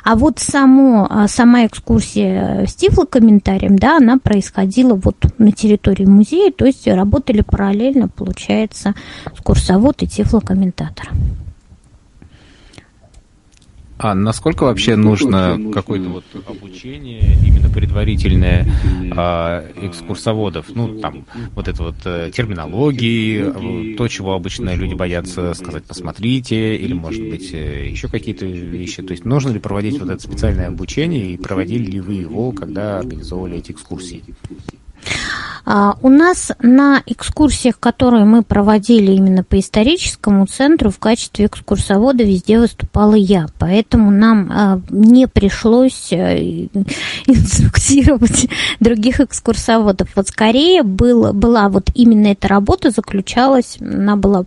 А вот само, а, сама экскурсия с тифлокомментарием, да, она происходила вот на территории музея, то есть работали параллельно, получается, экскурсовод и тифлокомментатор. А насколько вообще нужно какое-то вот обучение, именно предварительное а, экскурсоводов? Ну, там, вот это вот э, терминологии, то, чего обычно люди боятся сказать «посмотрите», или, может быть, э, еще какие-то вещи. То есть нужно ли проводить вот это специальное обучение, и проводили ли вы его, когда организовывали эти экскурсии? А, у нас на экскурсиях, которые мы проводили именно по историческому центру, в качестве экскурсовода везде выступала я. Поэтому нам а, не пришлось э, инструктировать других экскурсоводов. Вот скорее был, была вот именно эта работа заключалась, она была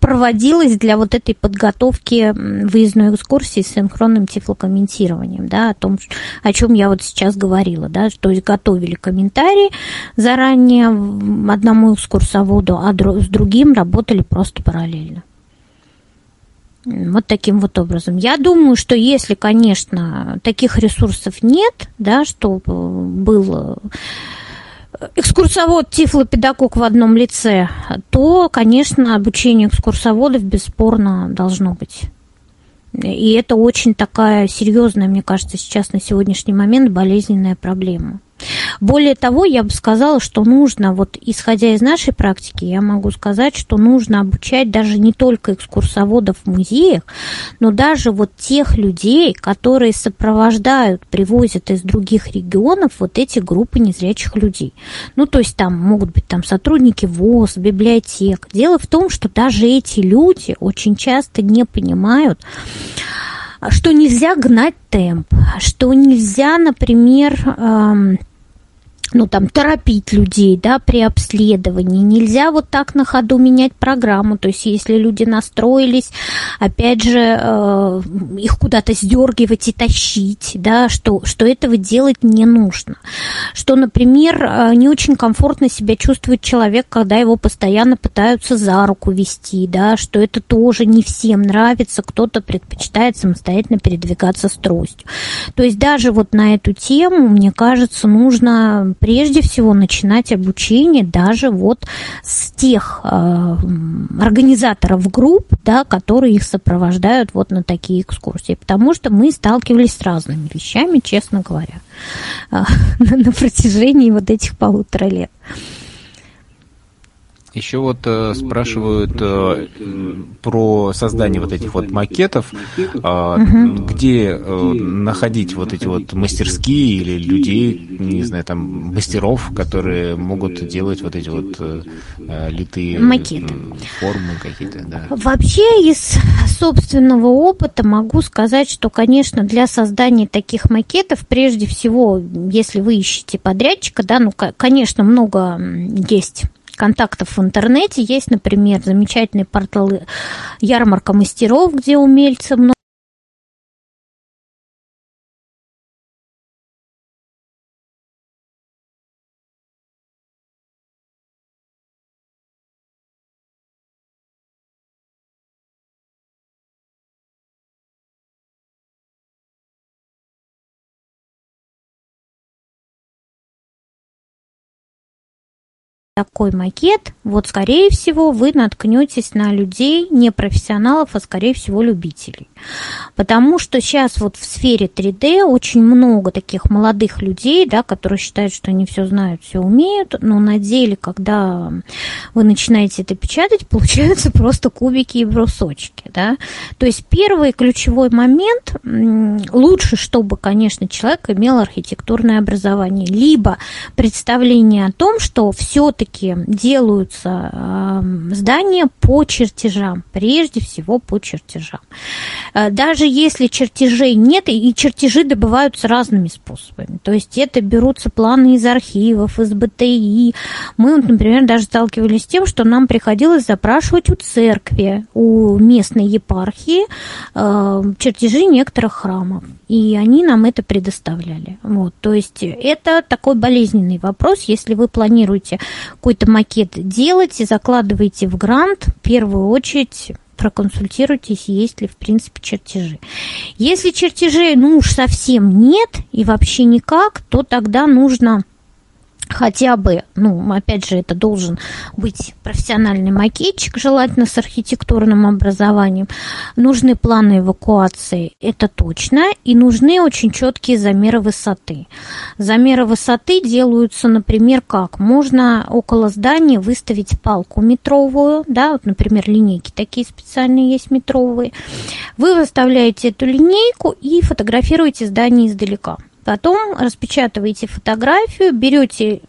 проводилась для вот этой подготовки выездной экскурсии с синхронным тифлокомментированием, да, о том, о чем я вот сейчас говорила, да, то есть готовили комментарии заранее, не одному экскурсоводу, а с другим работали просто параллельно. Вот таким вот образом. Я думаю, что если, конечно, таких ресурсов нет, да, что был экскурсовод, тифлопедагог в одном лице, то, конечно, обучение экскурсоводов бесспорно должно быть. И это очень такая серьезная, мне кажется, сейчас на сегодняшний момент болезненная проблема. Более того, я бы сказала, что нужно, вот исходя из нашей практики, я могу сказать, что нужно обучать даже не только экскурсоводов в музеях, но даже вот тех людей, которые сопровождают, привозят из других регионов вот эти группы незрячих людей. Ну, то есть там могут быть там сотрудники ВОЗ, библиотек. Дело в том, что даже эти люди очень часто не понимают, что нельзя гнать темп, что нельзя, например, эм, ну, там, торопить людей, да, при обследовании. Нельзя вот так на ходу менять программу. То есть, если люди настроились, опять же, э, их куда-то сдергивать и тащить, да, что, что этого делать не нужно. Что, например, э, не очень комфортно себя чувствует человек, когда его постоянно пытаются за руку вести, да, что это тоже не всем нравится, кто-то предпочитает самостоятельно передвигаться с тростью. То есть, даже вот на эту тему, мне кажется, нужно прежде всего начинать обучение даже вот с тех э, организаторов групп, да, которые их сопровождают вот на такие экскурсии, потому что мы сталкивались с разными вещами, честно говоря, э, на протяжении вот этих полутора лет. Еще вот э, спрашивают э, про создание вот этих вот макетов, э, угу. где э, находить вот эти вот мастерские или людей, не знаю, там мастеров, которые могут делать вот эти вот э, э литые макеты, формы какие-то. Да. Вообще из собственного опыта могу сказать, что, конечно, для создания таких макетов, прежде всего, если вы ищете подрядчика, да, ну, конечно, много есть контактов в интернете. Есть, например, замечательный портал «Ярмарка мастеров», где умельцы много такой макет, вот, скорее всего, вы наткнетесь на людей, не профессионалов, а, скорее всего, любителей. Потому что сейчас вот в сфере 3D очень много таких молодых людей, да, которые считают, что они все знают, все умеют, но на деле, когда вы начинаете это печатать, получаются просто кубики и брусочки, да. То есть первый ключевой момент, лучше, чтобы, конечно, человек имел архитектурное образование, либо представление о том, что все-таки все-таки делаются здания по чертежам, прежде всего по чертежам. Э, даже если чертежей нет, и чертежи добываются разными способами. То есть это берутся планы из архивов, из БТИ. Мы, например, даже сталкивались с тем, что нам приходилось запрашивать у церкви, у местной епархии э, чертежи некоторых храмов. И они нам это предоставляли. Вот. То есть это такой болезненный вопрос. Если вы планируете какой-то макет делать и закладываете в грант, в первую очередь проконсультируйтесь, есть ли в принципе чертежи. Если чертежей ну уж совсем нет и вообще никак, то тогда нужно хотя бы, ну, опять же, это должен быть профессиональный макетчик, желательно с архитектурным образованием. Нужны планы эвакуации, это точно, и нужны очень четкие замеры высоты. Замеры высоты делаются, например, как? Можно около здания выставить палку метровую, да, вот, например, линейки такие специальные есть метровые. Вы выставляете эту линейку и фотографируете здание издалека. Потом распечатываете фотографию, берете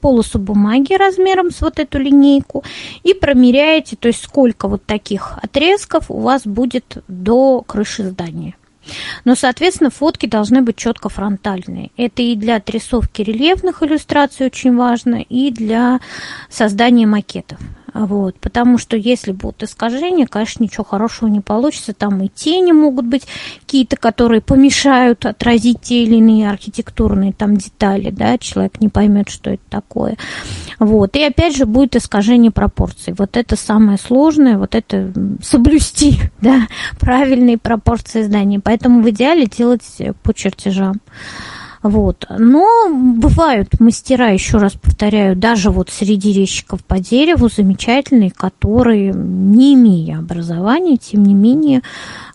полосу бумаги размером с вот эту линейку и промеряете, то есть сколько вот таких отрезков у вас будет до крыши здания. Но, соответственно, фотки должны быть четко фронтальные. Это и для отрисовки рельефных иллюстраций очень важно, и для создания макетов. Вот, потому что если будут искажения, конечно, ничего хорошего не получится. Там и тени могут быть какие-то, которые помешают отразить те или иные архитектурные там детали, да, человек не поймет, что это такое. Вот, и опять же будет искажение пропорций. Вот это самое сложное, вот это соблюсти, да, правильные пропорции здания. Поэтому в идеале делать по чертежам. Вот. Но бывают мастера, еще раз повторяю, даже вот среди резчиков по дереву замечательные, которые, не имея образования, тем не менее,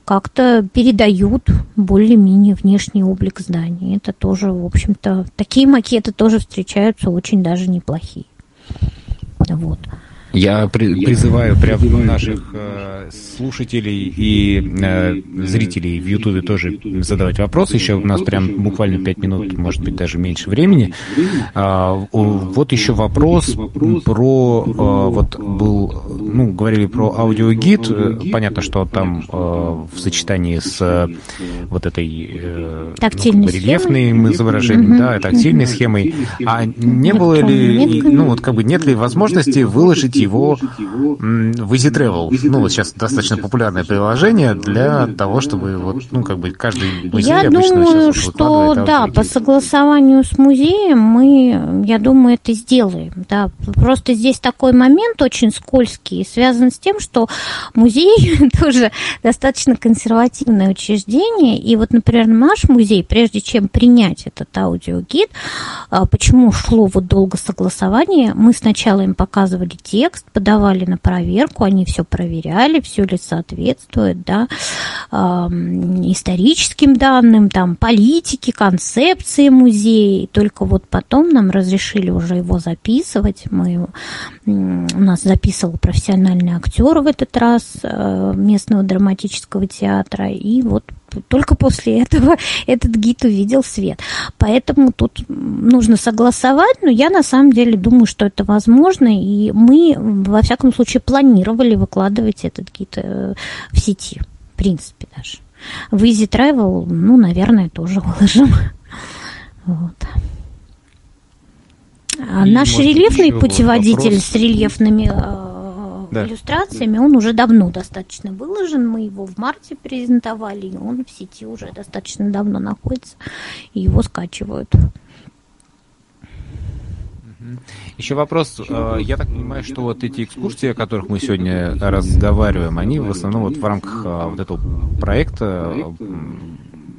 как-то передают более-менее внешний облик здания. Это тоже, в общем-то, такие макеты тоже встречаются очень даже неплохие. Вот. Я при, призываю прям наших э, слушателей и э, зрителей в Ютубе тоже задавать вопросы. Еще у нас прям буквально пять минут, может быть, даже меньше времени. А, вот еще вопрос про... А, вот был... Ну, говорили про аудиогид. Понятно, что там а, в сочетании с вот этой э, ну, рельефным изображением, да, тактильной схемой. А не было ли... Ну, вот как бы нет ли возможности выложить его в Easy Travel. Ну, вот сейчас достаточно популярное приложение для того, чтобы вот, ну, как бы каждый музей я думаю, сейчас что, да, по согласованию с музеем мы, я думаю, это сделаем, да. Просто здесь такой момент очень скользкий, связан с тем, что музей тоже достаточно консервативное учреждение, и вот, например, наш музей, прежде чем принять этот аудиогид, а, почему шло вот долго согласование, мы сначала им показывали текст, подавали на проверку, они все проверяли, все ли соответствует, да, э, историческим данным, там, политике, концепции музея. И только вот потом нам разрешили уже его записывать. Мы, у нас записывал профессиональный актер в этот раз э, местного драматического театра. И вот только после этого этот гид увидел свет. Поэтому тут нужно согласовать, но я на самом деле думаю, что это возможно, и мы, во всяком случае, планировали выкладывать этот гид э, в сети, в принципе даже. В Easy Travel, ну, наверное, тоже выложим. Вот. А наш рельефный путеводитель вопрос. с рельефными э, да. иллюстрациями, он уже давно достаточно выложен. Мы его в марте презентовали, и он в сети уже достаточно давно находится, и его скачивают. Еще вопрос. Э, я так понимаю, что вот эти экскурсии, о которых мы сегодня разговариваем, они в основном вот в рамках э, вот этого проекта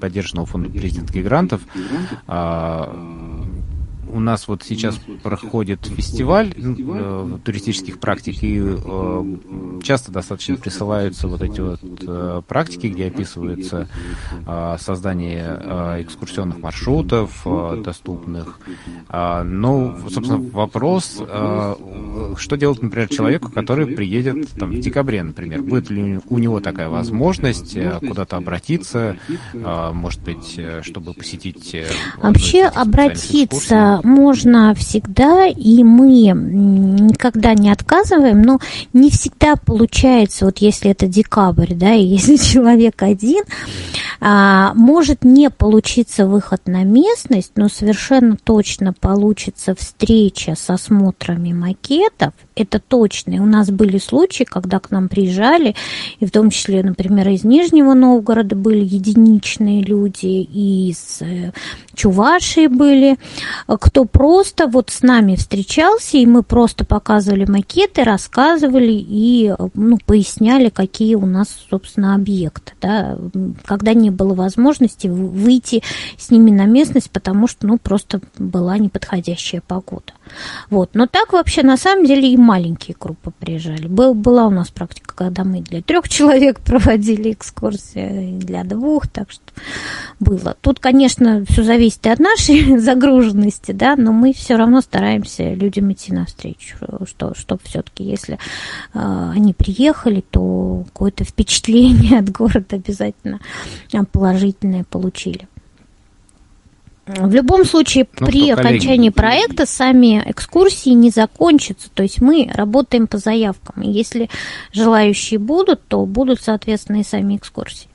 поддержанного фонда президентских грантов а, у нас вот сейчас проходит фестиваль э, туристических практик, и э, часто достаточно присылаются вот эти вот э, практики, где описывается э, создание э, экскурсионных маршрутов э, доступных. Э, ну, собственно, вопрос, э, что делать, например, человеку, который приедет там, в декабре, например, будет ли у него такая возможность э, куда-то обратиться, э, может быть, чтобы посетить... Вообще обратиться можно всегда, и мы никогда не отказываем, но не всегда получается, вот если это декабрь, да, и если человек один, а, может не получиться выход на местность, но совершенно точно получится встреча с осмотрами макетов, это точно. И у нас были случаи, когда к нам приезжали, и в том числе, например, из Нижнего Новгорода были единичные люди, и из э, Чувашии были, кто просто вот с нами встречался, и мы просто показывали макеты, рассказывали и ну, поясняли, какие у нас, собственно, объекты. Да. Когда не было возможности выйти с ними на местность, потому что, ну, просто была неподходящая погода. Вот. Но так вообще, на самом деле, и маленькие группы приезжали. Был, была у нас практика, когда мы для трех человек проводили экскурсии, для двух, так что было. Тут, конечно, все зависит и от нашей загруженности, да, но мы все равно стараемся людям идти навстречу, что, чтобы все-таки, если э, они приехали, то какое-то впечатление от города обязательно положительное получили. В любом случае, ну, при окончании проекта сами экскурсии не закончатся. То есть мы работаем по заявкам. И если желающие будут, то будут, соответственно, и сами экскурсии.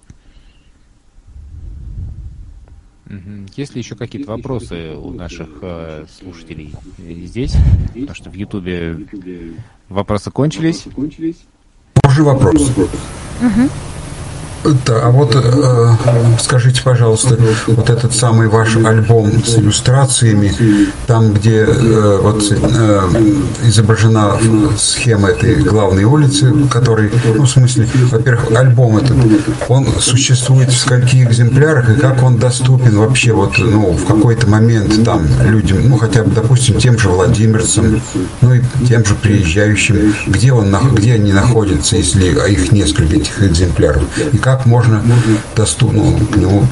Есть ли еще какие-то вопросы у наших э, слушателей здесь? Потому что в Ютубе вопросы кончились. Уже вопрос. Угу. Да, а вот э, скажите, пожалуйста, вот этот самый ваш альбом с иллюстрациями, там, где э, вот э, изображена схема этой главной улицы, который, ну, в смысле, во-первых, альбом этот, он существует в скольких экземплярах и как он доступен вообще вот, ну, в какой-то момент там людям, ну, хотя бы, допустим, тем же владимирцам, ну, и тем же приезжающим, где он, где они находятся, если их несколько этих экземпляров, и как можно доступно. К нему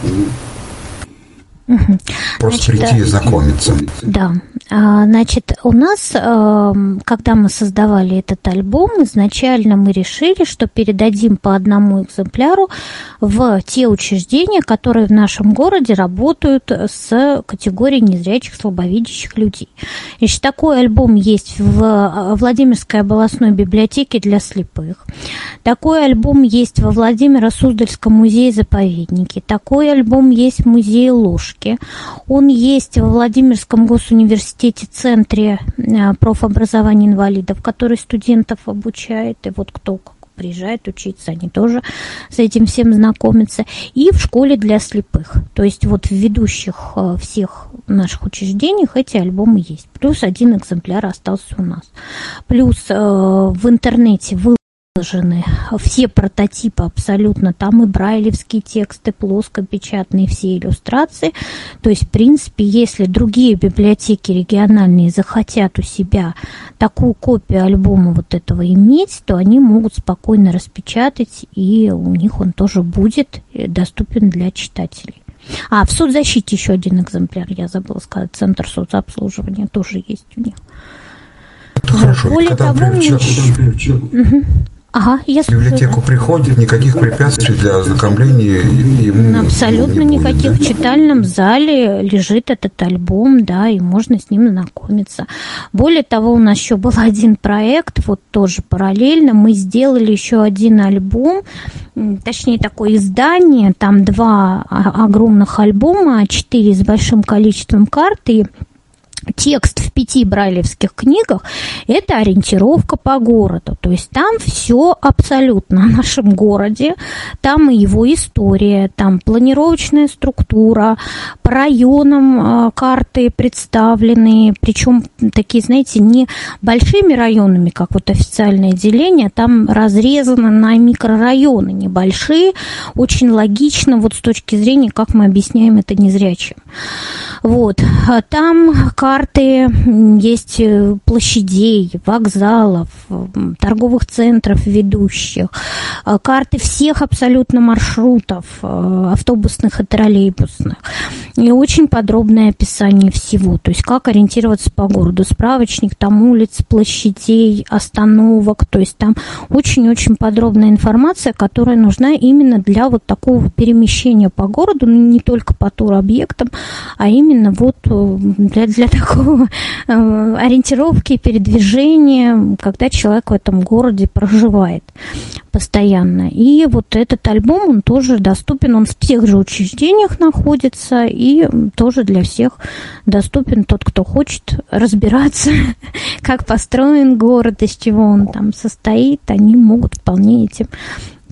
Угу. Просто Значит, прийти и знакомиться. Да. А, значит, у нас, эм, когда мы создавали этот альбом, изначально мы решили, что передадим по одному экземпляру в те учреждения, которые в нашем городе работают с категорией незрячих, слабовидящих людей. Значит, такой альбом есть в э, Владимирской областной библиотеке для слепых. Такой альбом есть во Владимиро-Суздальском музее-заповеднике. Такой альбом есть в музее Ложки поддержки. Он есть в Владимирском госуниверситете центре э, профобразования инвалидов, который студентов обучает. И вот кто приезжает учиться, они тоже с этим всем знакомятся. И в школе для слепых. То есть вот в ведущих э, всех наших учреждениях эти альбомы есть. Плюс один экземпляр остался у нас. Плюс э, в интернете вы выложены все прототипы абсолютно, там и брайлевские тексты, плоскопечатные, все иллюстрации. То есть, в принципе, если другие библиотеки региональные захотят у себя такую копию альбома вот этого иметь, то они могут спокойно распечатать, и у них он тоже будет доступен для читателей. А, в соцзащите еще один экземпляр, я забыла сказать, Центр соцобслуживания тоже есть у них. Хорошо. Более Когда того, еще... угу. Ага, я В библиотеку приходит, никаких препятствий для ознакомления ему Абсолютно не никаких. Будет, да? В читальном зале лежит этот альбом, да, и можно с ним знакомиться. Более того, у нас еще был один проект, вот тоже параллельно, мы сделали еще один альбом, точнее такое издание, там два огромных альбома, а четыре с большим количеством карт, и текст в пяти брайлевских книгах – это ориентировка по городу. То есть там все абсолютно о нашем городе, там и его история, там планировочная структура, по районам э, карты представлены, причем такие, знаете, не большими районами, как вот официальное деление, там разрезано на микрорайоны небольшие, очень логично вот с точки зрения, как мы объясняем это незрячим. Вот. А там карты есть э, площадей, вокзалов, торговых центров ведущих, а карты всех абсолютно маршрутов, э, автобусных и троллейбусных. И очень подробное описание всего, то есть как ориентироваться по городу. Справочник там улиц, площадей, остановок, то есть там очень-очень подробная информация, которая нужна именно для вот такого перемещения по городу, не только по туробъектам, а именно вот э, для, для такого э, ориентировки, передвижения, когда человек в этом городе проживает постоянно. И вот этот альбом, он тоже доступен, он в тех же учреждениях находится и тоже для всех доступен тот, кто хочет разбираться, как построен город, из чего он там состоит, они могут вполне этим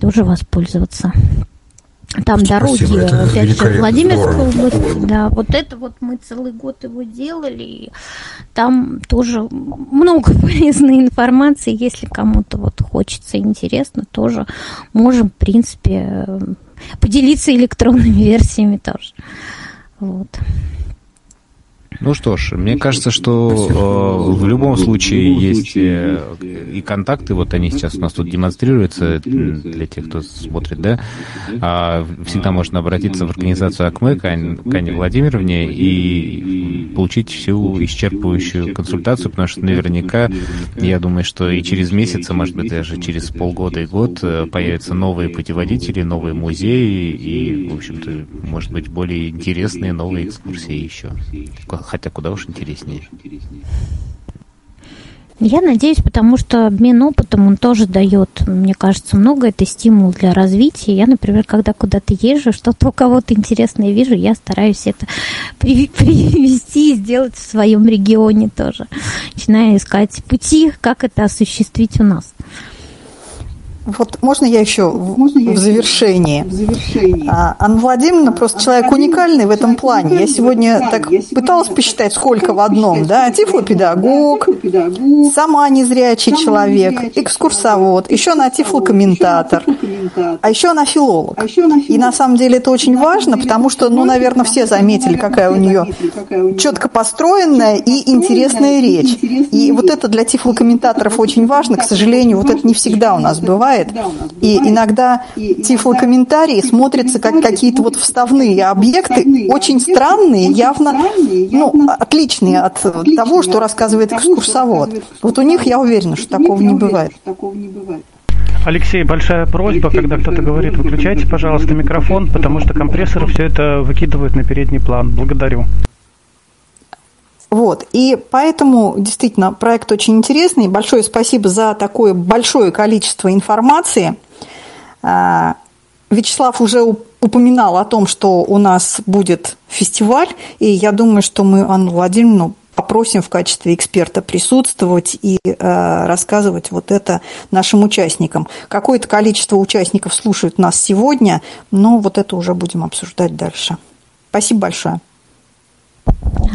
тоже воспользоваться. Там дороги, это опять же, Владимирская область, да, вот это вот мы целый год его делали, и там тоже много полезной информации, если кому-то вот хочется интересно, тоже можем, в принципе, поделиться электронными версиями тоже. Вот. Ну что ж, мне кажется, что э, в любом случае есть э, и контакты, вот они сейчас у нас тут демонстрируются для тех, кто смотрит, да, а всегда можно обратиться в организацию АКМЭ к Ане Владимировне и получить всю исчерпывающую консультацию, потому что наверняка, я думаю, что и через месяц, а может быть даже через полгода и год э, появятся новые путеводители, новые музеи и, в общем-то, может быть, более интересные новые экскурсии еще хотя куда уж интереснее. Я надеюсь, потому что обмен опытом, он тоже дает, мне кажется, много. Это стимул для развития. Я, например, когда куда-то езжу, что-то у кого-то интересное вижу, я стараюсь это привести и сделать в своем регионе тоже. Начинаю искать пути, как это осуществить у нас. Вот можно я еще можно в, я завершении? В завершении. А, Анна Владимировна просто человек уникальный в этом плане. Я сегодня так пыталась посчитать, сколько в одном. Да? Тифлопедагог, сама незрячий человек, экскурсовод, еще она тифлокомментатор, а еще она филолог. И на самом деле это очень важно, потому что, ну, наверное, все заметили, какая у нее четко построенная и интересная речь. И вот это для тифлокомментаторов очень важно. К сожалению, вот это не всегда у нас бывает бывает. И иногда тифлокомментарии смотрятся как какие-то вот вставные объекты, очень странные, явно ну, отличные от того, что рассказывает экскурсовод. Вот у них я уверена, что такого не бывает. Алексей, большая просьба, когда кто-то говорит, выключайте, пожалуйста, микрофон, потому что компрессоры все это выкидывают на передний план. Благодарю. Вот. И поэтому действительно проект очень интересный. Большое спасибо за такое большое количество информации. А, Вячеслав уже упоминал о том, что у нас будет фестиваль, и я думаю, что мы Анну Владимировну попросим в качестве эксперта присутствовать и э, рассказывать вот это нашим участникам. Какое-то количество участников слушают нас сегодня, но вот это уже будем обсуждать дальше. Спасибо большое.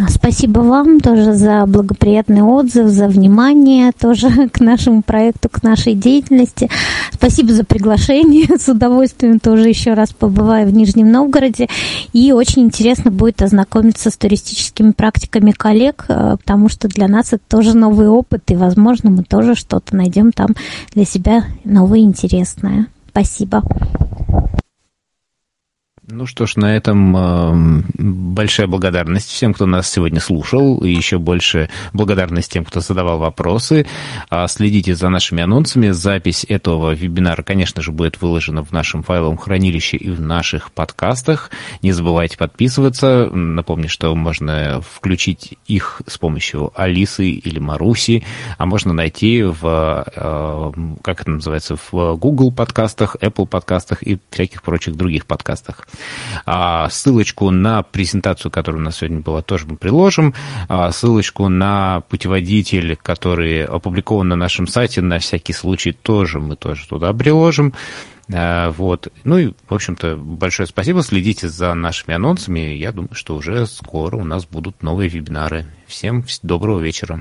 Спасибо вам тоже за благоприятный отзыв, за внимание тоже к нашему проекту, к нашей деятельности. Спасибо за приглашение. С удовольствием тоже еще раз побываю в Нижнем Новгороде. И очень интересно будет ознакомиться с туристическими практиками коллег, э, потому что для нас это тоже новый опыт, и, возможно, мы тоже что-то найдем там для себя новое интересное. Спасибо. Ну что ж, на этом э, большая благодарность всем, кто нас сегодня слушал, и еще больше благодарность тем, кто задавал вопросы. А следите за нашими анонсами. Запись этого вебинара, конечно же, будет выложена в нашем файловом хранилище и в наших подкастах. Не забывайте подписываться. Напомню, что можно включить их с помощью Алисы или Маруси, а можно найти в, э, как это называется, в Google подкастах, Apple подкастах и всяких прочих других подкастах. А, ссылочку на презентацию, которая у нас сегодня была, тоже мы приложим. А, ссылочку на путеводитель, который опубликован на нашем сайте, на всякий случай тоже мы тоже туда приложим. А, вот. Ну и, в общем-то, большое спасибо. Следите за нашими анонсами. Я думаю, что уже скоро у нас будут новые вебинары. Всем доброго вечера.